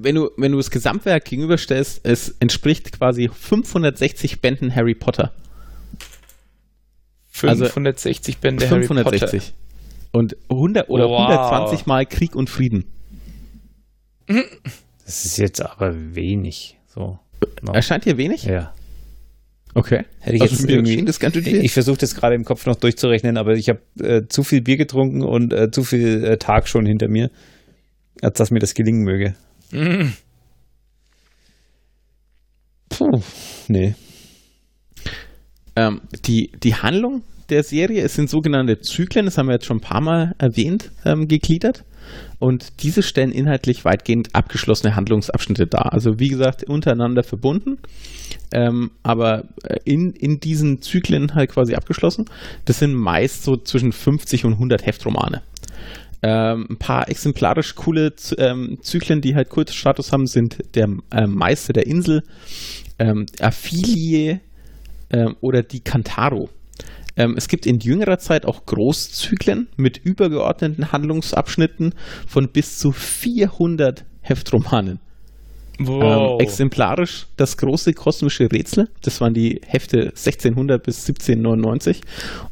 wenn du, wenn du das Gesamtwerk gegenüberstellst, es entspricht quasi 560 Bänden Harry Potter. 560 also Bände 560. Harry Potter. Und 100 oder wow. 120 Mal Krieg und Frieden. Das ist jetzt aber wenig. So. No. Erscheint dir wenig? Ja. Okay. Hätte ich also jetzt irgendwie, das ganz ich versuche das gerade im Kopf noch durchzurechnen, aber ich habe äh, zu viel Bier getrunken und äh, zu viel äh, Tag schon hinter mir, als dass mir das gelingen möge. Puh, nee. Ähm, die, die Handlung der Serie, es sind sogenannte Zyklen, das haben wir jetzt schon ein paar Mal erwähnt, ähm, gegliedert. Und diese stellen inhaltlich weitgehend abgeschlossene Handlungsabschnitte dar. Also wie gesagt, untereinander verbunden, ähm, aber äh, in, in diesen Zyklen halt quasi abgeschlossen. Das sind meist so zwischen 50 und 100 Heftromane. Ähm, ein paar exemplarisch coole ähm, Zyklen, die halt Kultstatus haben, sind der äh, Meister der Insel, ähm, Affilié ähm, oder die Kantaro. Ähm, es gibt in jüngerer Zeit auch Großzyklen mit übergeordneten Handlungsabschnitten von bis zu 400 Heftromanen. Wow. Ähm, exemplarisch das große kosmische Rätsel, das waren die Hefte 1600 bis 1799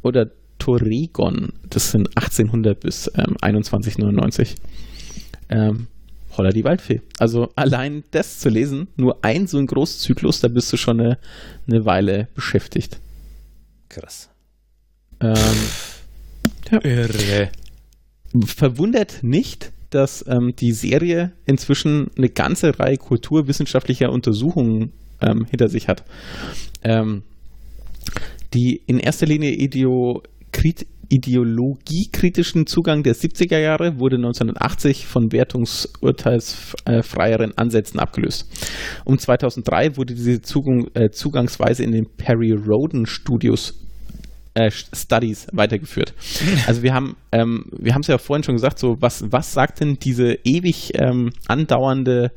oder Torregon. Das sind 1800 bis ähm, 2199. Ähm, Holla die Waldfee. Also allein das zu lesen, nur ein so ein Großzyklus, da bist du schon eine, eine Weile beschäftigt. Krass. Ähm, ja. Irre. Verwundert nicht, dass ähm, die Serie inzwischen eine ganze Reihe kulturwissenschaftlicher Untersuchungen ähm, hinter sich hat. Ähm, die in erster Linie Ideo ideologiekritischen Zugang der 70er Jahre wurde 1980 von wertungsurteilsfreieren Ansätzen abgelöst. Um 2003 wurde diese Zugang, äh, Zugangsweise in den Perry Roden Studios äh, Studies weitergeführt. Also wir haben ähm, wir haben es ja vorhin schon gesagt, so was was sagt denn diese ewig ähm, andauernde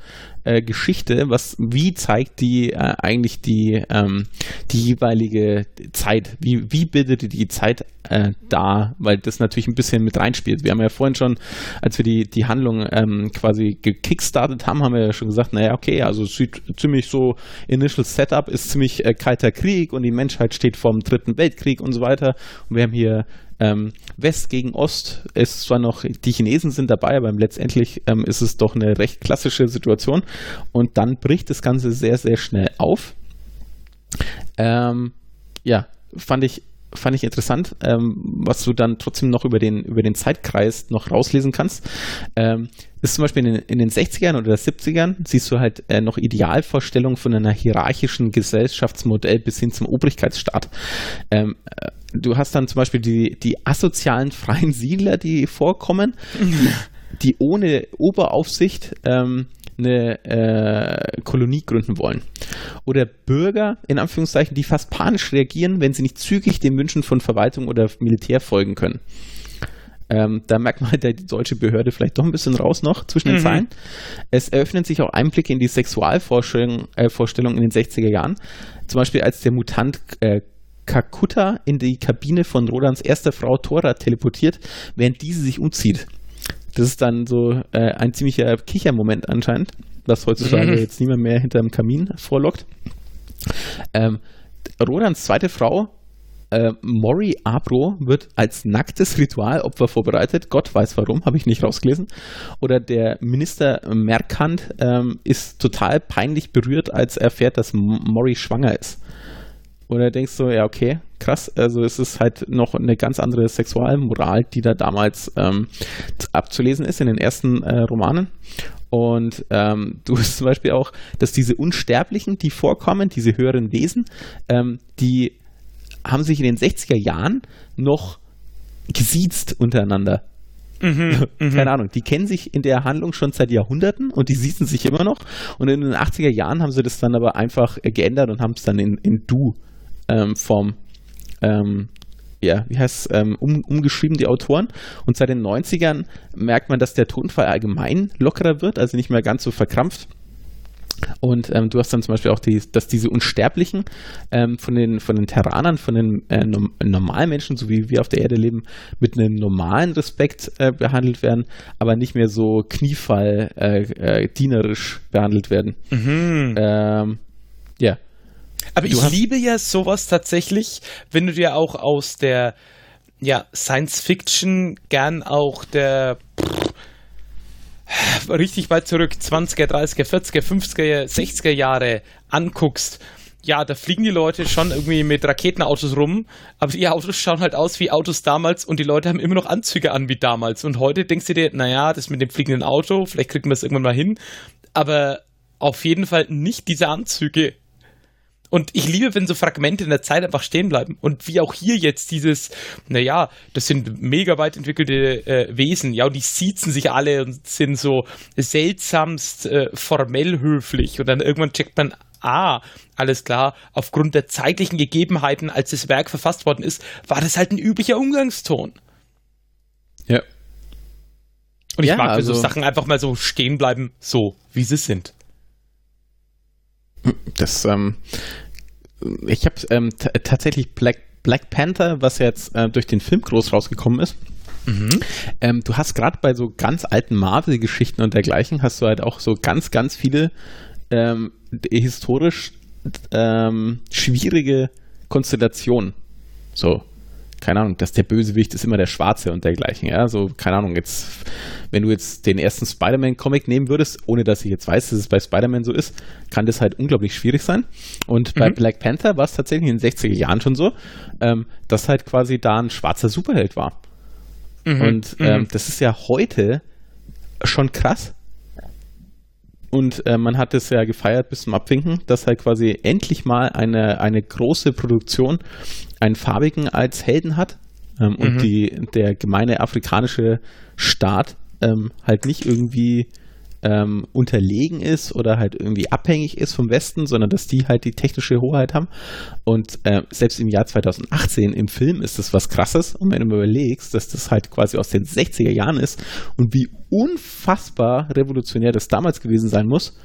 äh, Geschichte, was wie zeigt die äh, eigentlich die ähm, die jeweilige Zeit, wie wie bildet die Zeit äh, dar, weil das natürlich ein bisschen mit reinspielt. Wir haben ja vorhin schon, als wir die die Handlung ähm, quasi gekickstartet haben, haben wir ja schon gesagt, naja okay, also sieht ziemlich so Initial Setup ist ziemlich äh, kalter Krieg und die Menschheit steht vor dem dritten Weltkrieg und so weiter. Und wir haben hier ähm, West gegen Ost ist zwar noch, die Chinesen sind dabei, aber letztendlich ähm, ist es doch eine recht klassische Situation. Und dann bricht das Ganze sehr, sehr schnell auf. Ähm, ja, fand ich, fand ich interessant, ähm, was du dann trotzdem noch über den, über den Zeitkreis noch rauslesen kannst. Ähm, ist zum Beispiel in den, in den 60ern oder 70ern siehst du halt äh, noch Idealvorstellungen von einer hierarchischen Gesellschaftsmodell bis hin zum Obrigkeitsstaat. Ähm, äh, du hast dann zum Beispiel die, die asozialen freien Siedler, die vorkommen, die ohne Oberaufsicht ähm, eine äh, Kolonie gründen wollen. Oder Bürger, in Anführungszeichen, die fast panisch reagieren, wenn sie nicht zügig den Wünschen von Verwaltung oder Militär folgen können. Ähm, da merkt man halt die deutsche Behörde vielleicht doch ein bisschen raus noch zwischen den mhm. Zeilen. Es eröffnen sich auch Einblicke in die Sexualvorstellung äh, in den 60er Jahren. Zum Beispiel als der Mutant äh, Kakuta in die Kabine von Rodans erster Frau Thora teleportiert, während diese sich umzieht. Das ist dann so äh, ein ziemlicher Kichermoment anscheinend, was heutzutage mhm. jetzt niemand mehr hinterm Kamin vorlockt. Ähm, Rodans zweite Frau, äh, Mori Abro, wird als nacktes Ritualopfer vorbereitet. Gott weiß warum, habe ich nicht rausgelesen. Oder der Minister Merkant ähm, ist total peinlich berührt, als er erfährt, dass Mori schwanger ist. Oder denkst du, ja, okay, krass, also es ist halt noch eine ganz andere Sexualmoral, die da damals ähm, abzulesen ist in den ersten äh, Romanen. Und ähm, du hast (laughs) zum Beispiel auch, dass diese Unsterblichen, die vorkommen, diese höheren Wesen, ähm, die haben sich in den 60er Jahren noch gesiezt untereinander. Mhm, (laughs) mhm, Keine Ahnung, die kennen sich in der Handlung schon seit Jahrhunderten und die siezen sich immer noch. Und in den 80er Jahren haben sie das dann aber einfach geändert und haben es dann in, in Du ähm, vom, ähm, ja, wie heißt es, ähm, um, umgeschrieben, die Autoren. Und seit den 90ern merkt man, dass der Tonfall allgemein lockerer wird, also nicht mehr ganz so verkrampft. Und ähm, du hast dann zum Beispiel auch, die, dass diese Unsterblichen ähm, von, den, von den Terranern, von den äh, normalen Menschen, so wie wir auf der Erde leben, mit einem normalen Respekt äh, behandelt werden, aber nicht mehr so kniefall äh, äh dienerisch behandelt werden. Mhm. Ähm, ja. Aber du ich liebe ja sowas tatsächlich, wenn du dir auch aus der ja, Science Fiction gern auch der pff, richtig weit zurück, 20er, 30er, 40er, 50er, 60er Jahre anguckst, ja, da fliegen die Leute schon irgendwie mit Raketenautos rum, aber die Autos schauen halt aus wie Autos damals und die Leute haben immer noch Anzüge an wie damals. Und heute denkst du dir, naja, das mit dem fliegenden Auto, vielleicht kriegen wir es irgendwann mal hin, aber auf jeden Fall nicht diese Anzüge und ich liebe, wenn so Fragmente in der Zeit einfach stehen bleiben. Und wie auch hier jetzt dieses, naja, das sind mega weit entwickelte äh, Wesen, ja, und die siezen sich alle und sind so seltsamst äh, formell höflich. Und dann irgendwann checkt man, ah, alles klar, aufgrund der zeitlichen Gegebenheiten, als das Werk verfasst worden ist, war das halt ein üblicher Umgangston. Ja. Und ich ja, mag, also, so Sachen einfach mal so stehen bleiben, so wie sie sind. Das, ähm, ich habe ähm, tatsächlich Black, Black Panther, was jetzt äh, durch den Film groß rausgekommen ist. Mhm. Ähm, du hast gerade bei so ganz alten Marvel-Geschichten und dergleichen, hast du halt auch so ganz, ganz viele ähm, historisch ähm, schwierige Konstellationen. So, keine Ahnung, dass der Bösewicht ist immer der Schwarze und dergleichen, ja, so, keine Ahnung, jetzt, wenn du jetzt den ersten Spider-Man-Comic nehmen würdest, ohne dass ich jetzt weiß, dass es bei Spider-Man so ist, kann das halt unglaublich schwierig sein. Und mhm. bei Black Panther war es tatsächlich in den 60er Jahren schon so, ähm, dass halt quasi da ein schwarzer Superheld war. Mhm. Und ähm, mhm. das ist ja heute schon krass. Und äh, man hat es ja gefeiert bis zum Abwinken, dass halt quasi endlich mal eine, eine große Produktion einen Farbigen als Helden hat ähm, mhm. und die, der gemeine afrikanische Staat ähm, halt nicht irgendwie ähm, unterlegen ist oder halt irgendwie abhängig ist vom Westen, sondern dass die halt die technische Hoheit haben. Und äh, selbst im Jahr 2018 im Film ist das was krasses. Und wenn du überlegst, dass das halt quasi aus den 60er Jahren ist und wie unfassbar revolutionär das damals gewesen sein muss,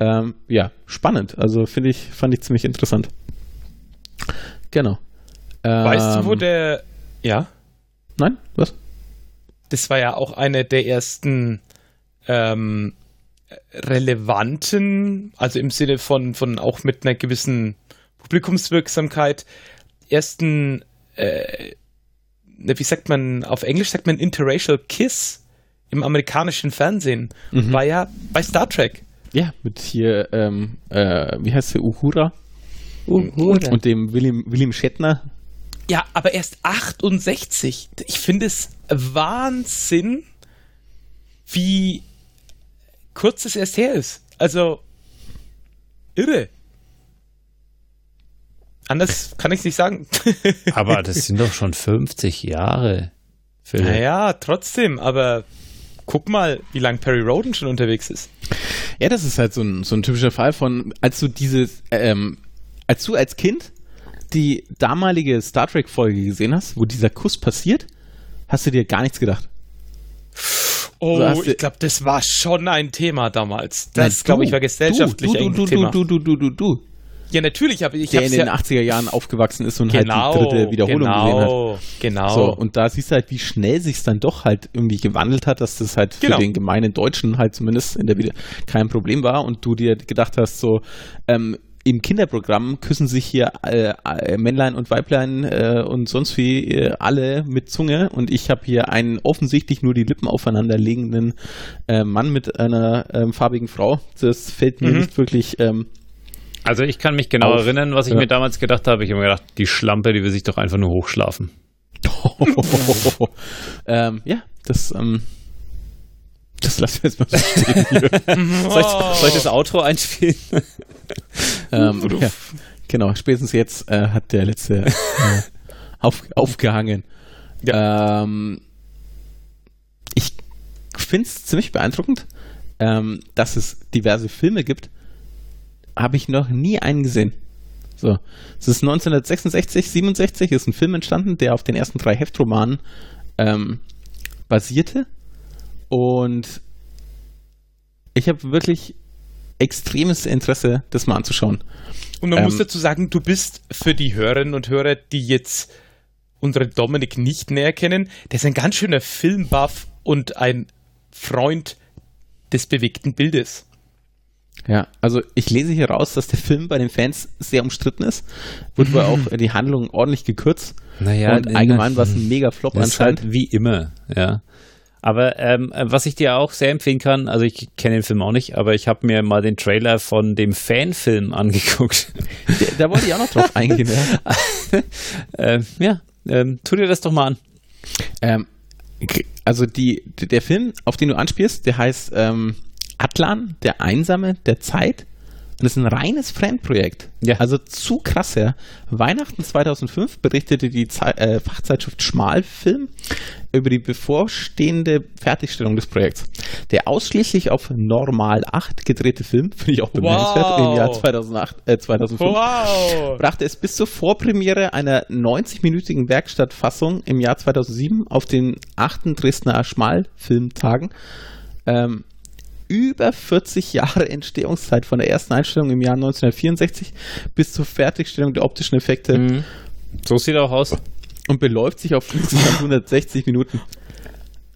ähm, ja, spannend. Also finde ich, fand ich ziemlich interessant. Genau. Weißt du, wo ähm, der. Ja? Nein? Was? Das war ja auch eine der ersten ähm, relevanten, also im Sinne von, von auch mit einer gewissen Publikumswirksamkeit, ersten, äh, wie sagt man, auf Englisch sagt man Interracial Kiss im amerikanischen Fernsehen, mhm. war ja bei Star Trek. Ja, mit hier, ähm, äh, wie heißt sie, Uhura? Uhura. Und dem William, William Shatner, Ja, aber erst 68. Ich finde es Wahnsinn, wie kurz es erst her ist. Also, irre. Anders kann ich es nicht sagen. (laughs) Aber das sind doch schon 50 Jahre. Philipp. naja, trotzdem, aber guck mal, wie lang Perry Roden schon unterwegs ist. Ja, das ist halt so ein, so ein typischer Fall von, als du dieses, ähm, als du als Kind die damalige Star Trek-Folge gesehen hast, wo dieser Kuss passiert, hast du dir gar nichts gedacht. Oh, Du hast- ich glaube, das war schon ein Thema damals. Das, glaube ich, war gesellschaftlich du, du, ein du, Thema. Du, du, du, du, du, Ja, natürlich, aber ich der habe in den ja 80er Jahren aufgewachsen ist und genau, halt die dritte Wiederholung gesehen hat. genau, genau. So, und da siehst du halt, wie schnell sich dann doch halt irgendwie gewandelt hat, dass das halt Genau. für den gemeinen Deutschen halt zumindest in der Wieder kein Problem war und du dir gedacht hast, so, ähm, im Kinderprogramm küssen sich hier äh, äh, Männlein und Weiblein äh, und sonst wie äh, alle mit Zunge und ich habe hier einen offensichtlich nur die Lippen aufeinander legenden äh, Mann mit einer ähm, farbigen Frau. Das fällt mir Mhm. nicht wirklich ähm, Also ich kann mich genau Auf. erinnern, was ich Ja. mir damals gedacht habe. Ich habe mir gedacht, die Schlampe, die will sich doch einfach nur hochschlafen. (laughs) ähm, ja, das ähm, das lassen wir jetzt mal so stehen. (laughs) Soll ich, soll ich das Outro einspielen? Ähm, ja, genau, spätestens jetzt äh, hat der letzte äh, (laughs) auf, aufgehangen. Ähm, ich finde es ziemlich beeindruckend, ähm, dass es diverse Filme gibt. Habe ich noch nie einen gesehen. So, es ist 1966, 67 ist ein Film entstanden, der auf den ersten drei Heftromanen ähm, basierte. Und ich habe wirklich extremes Interesse, das mal anzuschauen. Und man Ähm, muss dazu sagen, du bist für die Hörerinnen und Hörer, die jetzt unseren Dominik nicht näher kennen, der ist ein ganz schöner Filmbuff und ein Freund des bewegten Bildes. Ja, also ich lese hier raus, dass der Film bei den Fans sehr umstritten ist. Wurde aber auch (laughs) die Handlung ordentlich gekürzt. Naja, und allgemein war es ein mega Flop ist anscheinend. halt wie immer, ja. Aber ähm, was ich dir auch sehr empfehlen kann, also ich kenne den Film auch nicht, aber ich habe mir mal den Trailer von dem Fanfilm (laughs) angeguckt. Da, da wollte ich auch noch drauf (laughs) eingehen. Ja. ähm, ja, ähm, tu dir das doch mal an. Ähm, also die, der Film, auf den du anspielst, der heißt ähm, Atlan, der Einsame der Zeit. Und das ist ein reines Fremdprojekt. Ja. Also zu krass, ja. Weihnachten 2005 berichtete die Zei äh, Fachzeitschrift Schmalfilm über die bevorstehende Fertigstellung des Projekts. Der ausschließlich auf Normal 8 gedrehte Film, finde ich auch bemerkenswert, Wow. im Jahr 2008, äh, 2005 Wow! brachte es bis zur Vorpremiere einer 90-minütigen Werkstattfassung im Jahr 2007 auf den 8. Dresdner Schmalfilmtagen. Ähm, über 40 Jahre Entstehungszeit von der ersten Einstellung im Jahr 1964 bis zur Fertigstellung der optischen Effekte Mhm. So sieht er auch aus. Und beläuft sich auf insgesamt 160 Minuten.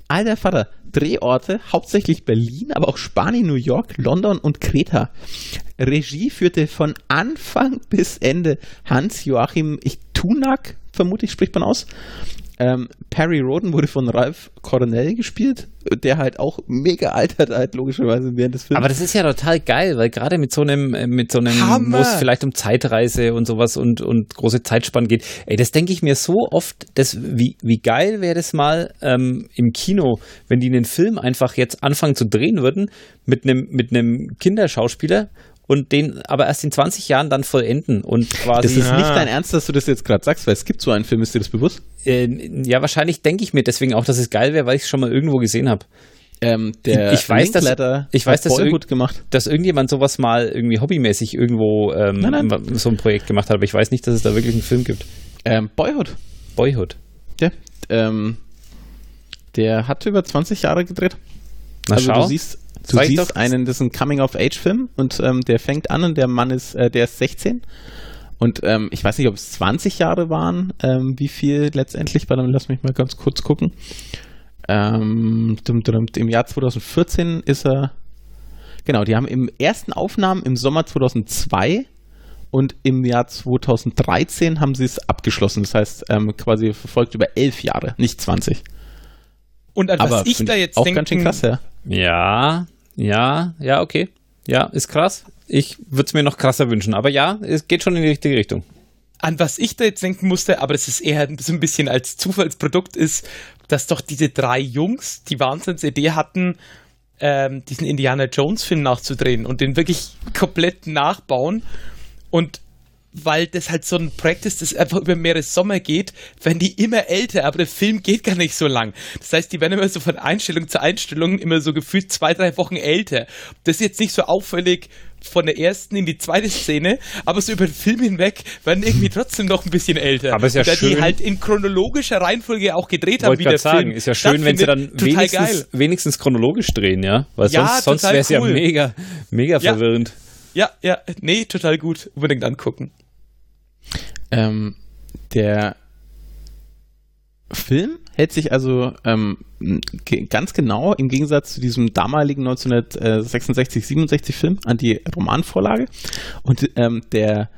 Alter Vater, Drehorte, hauptsächlich Berlin, aber auch Spanien, New York, London und Kreta. Regie führte von Anfang bis Ende Hans-Joachim Tunak, vermutlich spricht man aus. Ähm, Perry Roden wurde von Ralph Coronel gespielt, der halt auch mega altert halt logischerweise während des Films. Aber das ist ja total geil, weil gerade mit so einem, äh, mit so einem, Hammer. wo es vielleicht um Zeitreise und sowas und, und große Zeitspannen geht, ey, das denke ich mir so oft, das, wie, wie geil wäre das mal ähm, im Kino, wenn die einen Film einfach jetzt anfangen zu drehen würden mit einem, mit einem Kinderschauspieler und den aber erst in 20 Jahren dann vollenden und quasi. das ist Ja. nicht dein Ernst, dass du das jetzt gerade sagst, weil es gibt so einen Film, ist dir das bewusst? äh, ja, wahrscheinlich denke ich mir deswegen auch, dass es geil wäre, weil ich es schon mal irgendwo gesehen habe. Ähm, der Ich weiß, dass- ich weiß, dass irg- gemacht. Dass irgendjemand sowas mal irgendwie hobbymäßig irgendwo ähm, Nein, nein. so ein Projekt gemacht hat, aber ich weiß nicht, dass es da wirklich einen Film gibt. Ähm, Boyhood. Boyhood. Ja, ähm, der hat über 20 Jahre gedreht. Na also schau. du siehst, du Sag ich siehst doch. einen, das ist ein Coming-of-Age-Film und ähm, der fängt an und der Mann ist, äh, der ist 16. Und ähm, ich weiß nicht, ob es 20 Jahre waren, ähm, wie viel letztendlich, warte lass mich mal ganz kurz gucken. Ähm, Im Jahr 2014 ist er, genau, die haben im ersten Aufnahmen im Sommer 2002 und im Jahr 2013 haben sie es abgeschlossen. Das heißt, ähm, quasi verfolgt über elf Jahre, nicht 20. Und an Aber was ich da jetzt auch denken, ganz schön krass, ja. Ja, ja, ja, okay. Ja, ist krass. Ich würde es mir noch krasser wünschen. Aber ja, es geht schon in die richtige Richtung. an was ich da jetzt denken musste, aber das ist eher so ein bisschen als Zufallsprodukt ist, dass doch diese drei Jungs die Wahnsinnsidee hatten, ähm, diesen Indiana Jones Film nachzudrehen und den wirklich komplett nachbauen und weil das halt so ein Projekt ist, das einfach über mehrere Sommer geht, werden die immer älter, aber der Film geht gar nicht so lang. Das heißt, die werden immer so von Einstellung zu Einstellung immer so gefühlt zwei, drei Wochen älter. Das ist jetzt nicht so auffällig von der ersten in die zweite Szene, aber so über den Film hinweg werden irgendwie trotzdem noch ein bisschen älter. Aber ist ja da schön. die halt in chronologischer Reihenfolge auch gedreht haben, wie der sagen, Film. ist ja schön, wenn sie dann wenigstens, wenigstens chronologisch drehen, ja? Weil Ja, sonst, sonst wäre es ja cool. mega, mega Ja. verwirrend. Ja, ja, nee, total gut. Unbedingt angucken. Ähm, der Film hält sich also ähm, ganz genau im Gegensatz zu diesem damaligen 1966, 67 Film an die Romanvorlage. Und ähm, der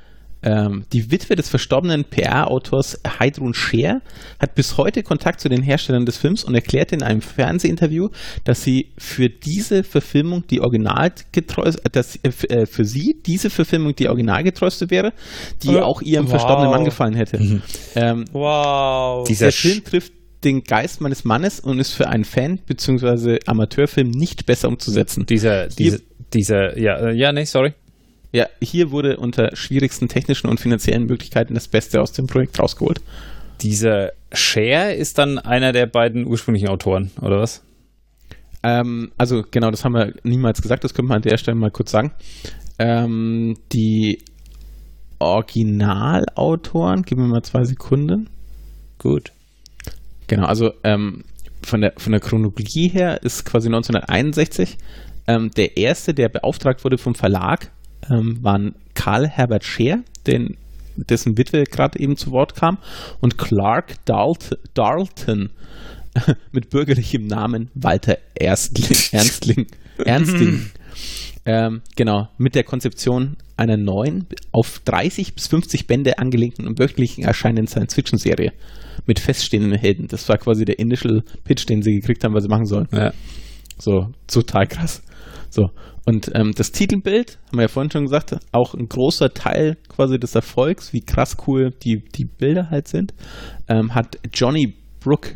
ähm, die Witwe des verstorbenen PR-Autors Heidrun Scheer hat bis heute Kontakt zu den Herstellern des Films und erklärte in einem Fernsehinterview, dass sie für diese Verfilmung die originalgetreu, dass äh, äh, für sie diese Verfilmung die originalgetreueste wäre, die Äh, auch ihrem wow. verstorbenen Mann gefallen hätte. Ähm, Wow. Dieser Film trifft den Geist meines Mannes und ist für einen Fan bzw. Amateurfilm nicht besser umzusetzen. Dieser, dieser, dieser, ja, äh, ja, nee, sorry. Ja, hier wurde unter schwierigsten technischen und finanziellen Möglichkeiten das Beste aus dem Projekt rausgeholt. Dieser Share ist dann einer der beiden ursprünglichen Autoren, oder was? Ähm, also genau, das haben wir niemals gesagt, das können wir an der Stelle mal kurz sagen. Ähm, die Originalautoren, gib mir mal zwei Sekunden. Gut. Genau, also ähm, von, der, von der Chronologie her ist quasi 1961 ähm, der erste, der beauftragt wurde vom Verlag, ähm, waren Karl Herbert Scheer, den, dessen Witwe gerade eben zu Wort kam, und Clark Dalt Darlton (laughs) mit bürgerlichem Namen Walter Erstling, (laughs) Ernstling. Ernstling. Ähm, genau, mit der Konzeption einer neuen, auf 30 bis 50 Bände angelegten und wöchentlichen erscheinenden Science-Fiction-Serie mit feststehenden Helden. Das war quasi der Initial Pitch, den sie gekriegt haben, was sie machen sollen. Ja. So, total krass. So, und ähm, das Titelbild, haben wir ja vorhin schon gesagt, auch ein großer Teil quasi des Erfolgs, wie krass cool die, die Bilder halt sind, ähm, hat Johnny Brook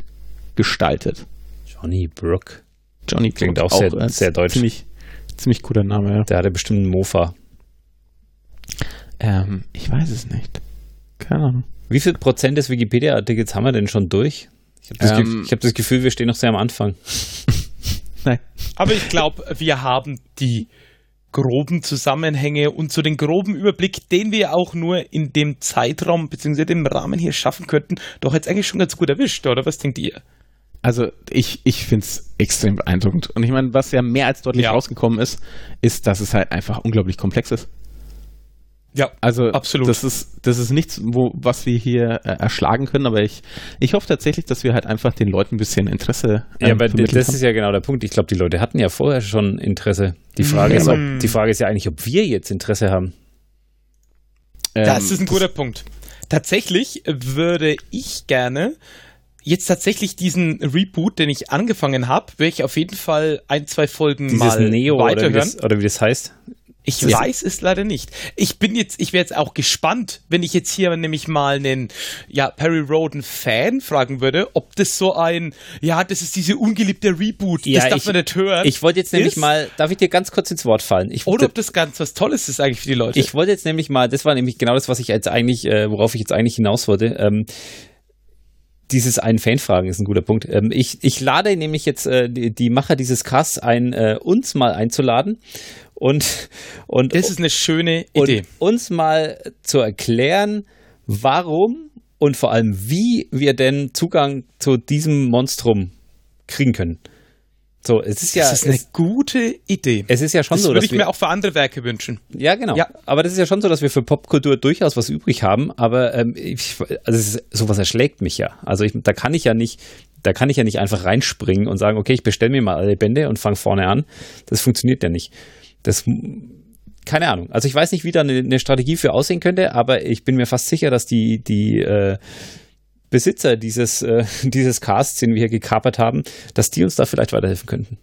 gestaltet. Johnny Brook. Johnny Klingt Brook, auch sehr- äh, sehr deutsch. Ziemlich, ziemlich cooler Name, ja. Der hatte bestimmt einen Mofa. Ähm, ich weiß es nicht. Keine Ahnung. Wie viel Prozent des Wikipedia-Artikels haben wir denn schon durch? Ich habe das, Ähm, Ge- hab das Gefühl, wir stehen noch sehr am Anfang. (laughs) Nein. Aber ich glaube, wir haben die groben Zusammenhänge und so den groben Überblick, den wir auch nur in dem Zeitraum bzw. dem Rahmen hier schaffen könnten, doch jetzt eigentlich schon ganz gut erwischt, oder was denkt ihr? Also ich, ich finde es extrem beeindruckend. Und ich meine, was ja mehr als deutlich Ja. rausgekommen ist, ist, dass es halt einfach unglaublich komplex ist. Ja, Also Absolut. das ist das ist nichts, wo was wir hier äh, erschlagen können, aber ich ich hoffe tatsächlich, dass wir halt einfach den Leuten ein bisschen Interesse Ja, ähm, aber vermittelt das haben. ist ja genau der Punkt. Ich glaube, die Leute hatten ja vorher schon Interesse. Die Frage, Ja, ist, ob, aber- die Frage ist ja eigentlich, ob wir jetzt Interesse haben. das Ähm, ist ein guter Punkt. Tatsächlich würde ich gerne jetzt tatsächlich diesen Reboot, den ich angefangen habe, werde ich auf jeden Fall ein, zwei Folgen Dieses mal Neo oder wie, weiterhören. das, oder wie das heißt. Ich Ja. weiß es leider nicht. Ich bin jetzt, ich wäre jetzt auch gespannt, wenn ich jetzt hier nämlich mal einen, ja, Perry Roden Fan fragen würde, ob das so ein, ja, das ist diese ungeliebte Reboot, Ja, das darf ich- man nicht hören. Ich wollte jetzt nämlich ist. mal, darf ich dir ganz kurz ins Wort fallen? Ich, oder ob das ganz was Tolles ist eigentlich für die Leute. ich wollte jetzt nämlich mal, das war nämlich genau das, was ich jetzt eigentlich, äh, worauf ich jetzt eigentlich hinaus wollte. Ähm, dieses einen Fan fragen ist ein guter Punkt. Ähm, ich, ich lade nämlich jetzt äh, die, die Macher dieses Casts ein, äh, uns mal einzuladen und, und, das ist eine schöne Idee. uns mal zu erklären, warum und vor allem wie wir denn Zugang zu diesem Monstrum kriegen können. So, es ist ja, das ist eine es, gute Idee. es ist ja schon das so, würde dass ich wir, mir auch für andere Werke wünschen. ja, genau. Ja. Aber das ist ja schon so, dass wir für Popkultur durchaus was übrig haben. Aber ähm, ich, also ist, sowas erschlägt mich ja. Also ich, da kann ich ja nicht, da kann ich ja nicht einfach reinspringen und sagen, okay, ich bestelle mir mal alle Bände und fange vorne an. Das funktioniert ja nicht. Das keine Ahnung. Also ich weiß nicht, wie da eine, eine Strategie für aussehen könnte, aber ich bin mir fast sicher, dass die die äh, Besitzer dieses äh, (laughs) dieses Casts, den wir hier gekapert haben, dass die uns da vielleicht weiterhelfen könnten.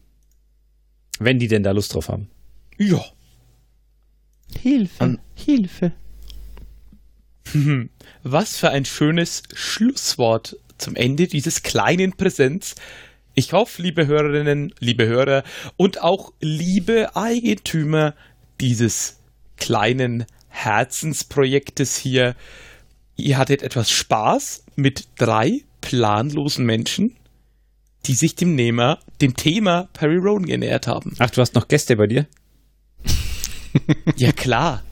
Wenn die denn da Lust drauf haben. Ja. Hilfe, An- Hilfe. (laughs) Was für ein schönes Schlusswort zum Ende dieses kleinen Präsents. Ich hoffe, liebe Hörerinnen, liebe Hörer und auch liebe Eigentümer dieses kleinen Herzensprojektes hier, ihr hattet etwas Spaß mit drei planlosen Menschen, die sich dem, Nehmer, dem Thema Perry Rowan genähert haben. Ach, du hast noch Gäste bei dir? ja, klar.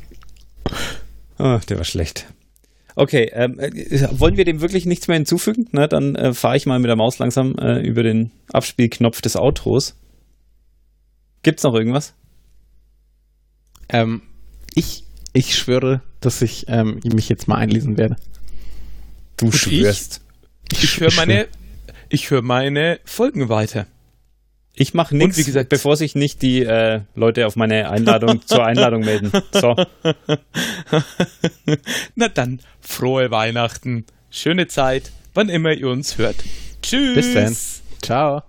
Oh, (laughs) der war schlecht. Okay, ähm, äh, wollen wir dem wirklich nichts mehr hinzufügen? Na, dann äh, fahre ich mal mit der Maus langsam äh, über den Abspielknopf des Outros. Gibt's noch irgendwas? Ähm, ich, ich schwöre, dass ich ähm, mich jetzt mal einlesen werde. Du Und schwörst. Ich, ich höre meine, ich höre meine Folgen weiter. Ich mache nichts, wie gesagt, bevor sich nicht die äh, Leute auf meine Einladung (laughs) zur Einladung melden. So. (laughs) Na dann, frohe Weihnachten, schöne Zeit, wann immer ihr uns hört. Tschüss. Bis dann. Ciao.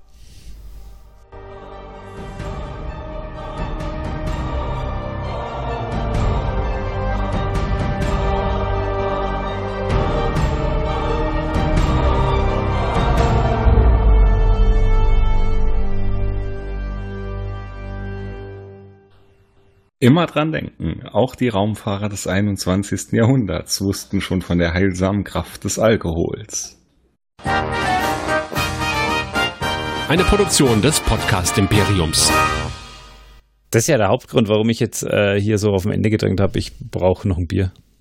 Immer dran denken, auch die Raumfahrer des 21. Jahrhunderts wussten schon von der heilsamen Kraft des Alkohols. Eine Produktion des Podcast Imperiums. Das ist ja der Hauptgrund, warum ich jetzt äh, hier so auf dem Ende gedrängt habe. Ich brauche noch ein Bier.